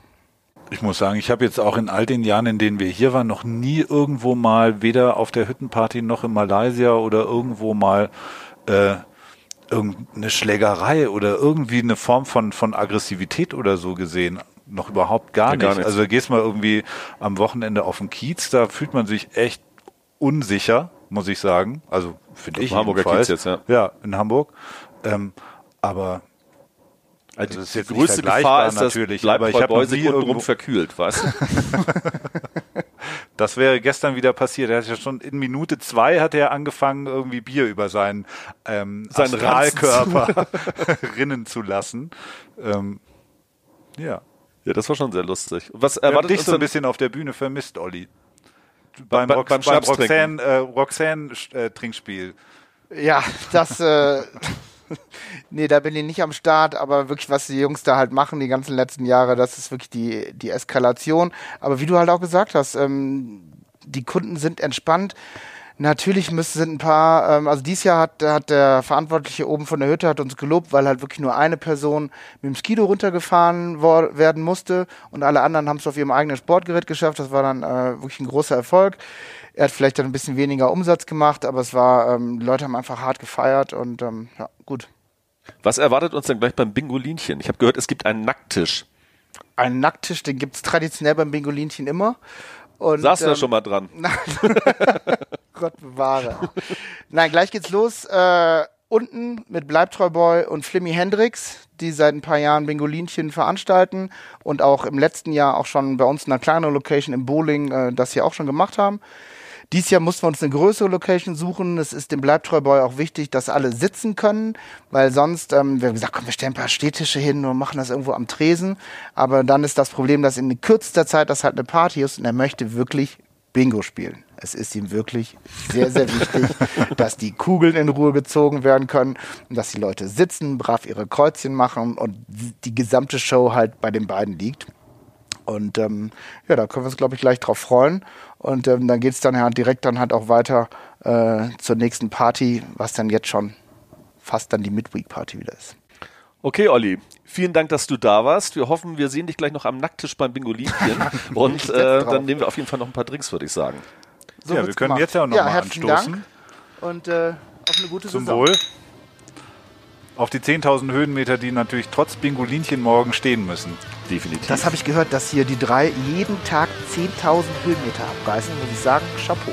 Ich muss sagen, ich habe jetzt auch in all den Jahren, in denen wir hier waren, noch nie irgendwo mal, weder auf der Hüttenparty noch in Malaysia oder irgendwo mal äh, irgendeine Schlägerei oder irgendwie eine Form von, von Aggressivität oder so gesehen. Noch überhaupt gar, Ja, gar nicht. nichts. Also gehst mal irgendwie am Wochenende auf den Kiez, da fühlt man sich echt unsicher, muss ich sagen. Also finde ich. Hamburger jedenfalls. Kiez jetzt, ja. Ja, in Hamburg. Ähm, aber Also das ist die jetzt nicht größte vergleichbar Gefahr ist, natürlich, bleibt aber ich bei hab noch Beusig nie untenrum irgendwo- verkühlt, weißt du? Das wäre gestern wieder passiert. Er hat ja schon in Minute zwei hat er angefangen, irgendwie Bier über seinen ähm, Seinen Astralkörper rinnen zu lassen. Ähm, ja. Ja, das war schon sehr lustig. Was Wir haben erwartet dich so ein bisschen auf der Bühne vermisst, Olli. Beim, beim beim, Schnaps Roxanne, äh, Roxanne äh, Trinkspiel. Ja, das, äh, nee, da bin ich nicht am Start, aber wirklich, was die Jungs da halt machen, die ganzen letzten Jahre, das ist wirklich die, die Eskalation. Aber wie du halt auch gesagt hast, ähm, die Kunden sind entspannt. Natürlich müssen sind ein paar, ähm, also dieses Jahr hat, hat der Verantwortliche oben von der Hütte hat uns gelobt, weil halt wirklich nur eine Person mit dem Skido runtergefahren werden musste und alle anderen haben es auf ihrem eigenen Sportgerät geschafft. Das war dann äh, wirklich ein großer Erfolg. Er hat vielleicht dann ein bisschen weniger Umsatz gemacht, aber es war, ähm, die Leute haben einfach hart gefeiert und ähm, ja, gut. Was erwartet uns denn gleich beim Bingolinchen? Ich habe gehört, es gibt einen Nacktisch. Einen Nacktisch, den gibt's traditionell beim Bingolinchen immer. Und, Saß du da ähm, schon mal dran? Gott bewahre. Nein, gleich geht's los. Äh, unten mit Bleibtreuboy und Flimmy Hendrix, die seit ein paar Jahren Bingolinchen veranstalten und auch im letzten Jahr auch schon bei uns in einer kleineren Location im Bowling äh, das hier auch schon gemacht haben. Dies Jahr mussten wir uns eine größere Location suchen. Es ist dem Bleibtreuboy auch wichtig, dass alle sitzen können, weil sonst, ähm, wir haben gesagt, komm, wir stellen ein paar Stehtische hin und machen das irgendwo am Tresen. Aber dann ist das Problem, dass in kürzester Zeit das halt eine Party ist und er möchte wirklich Bingo spielen. Es ist ihm wirklich sehr, sehr wichtig, dass die Kugeln in Ruhe gezogen werden können und dass die Leute sitzen, brav ihre Kreuzchen machen und die gesamte Show halt bei den beiden liegt. Und ähm, ja, da können wir uns, glaube ich, gleich drauf freuen. Und ähm, dann geht's dann ja direkt dann halt auch weiter äh, zur nächsten Party, was dann jetzt schon fast dann die Midweek-Party wieder ist. Okay, Olli. Vielen Dank, dass du da warst. Wir hoffen, wir sehen dich gleich noch am Nacktisch beim Bingolinchen. Und äh, dann nehmen wir auf jeden Fall noch ein paar Drinks, würde ich sagen. So ja, wir können gemacht. jetzt ja auch noch ja, mal anstoßen. Dank und äh, auf eine gute Zum Saison. Wohl. Auf die 10.000 Höhenmeter, die natürlich trotz Bingolinchen morgen stehen müssen. Definitiv. Das habe ich gehört, dass hier die drei jeden Tag 10.000 Höhenmeter abreißen. Muss ich sagen, Chapeau.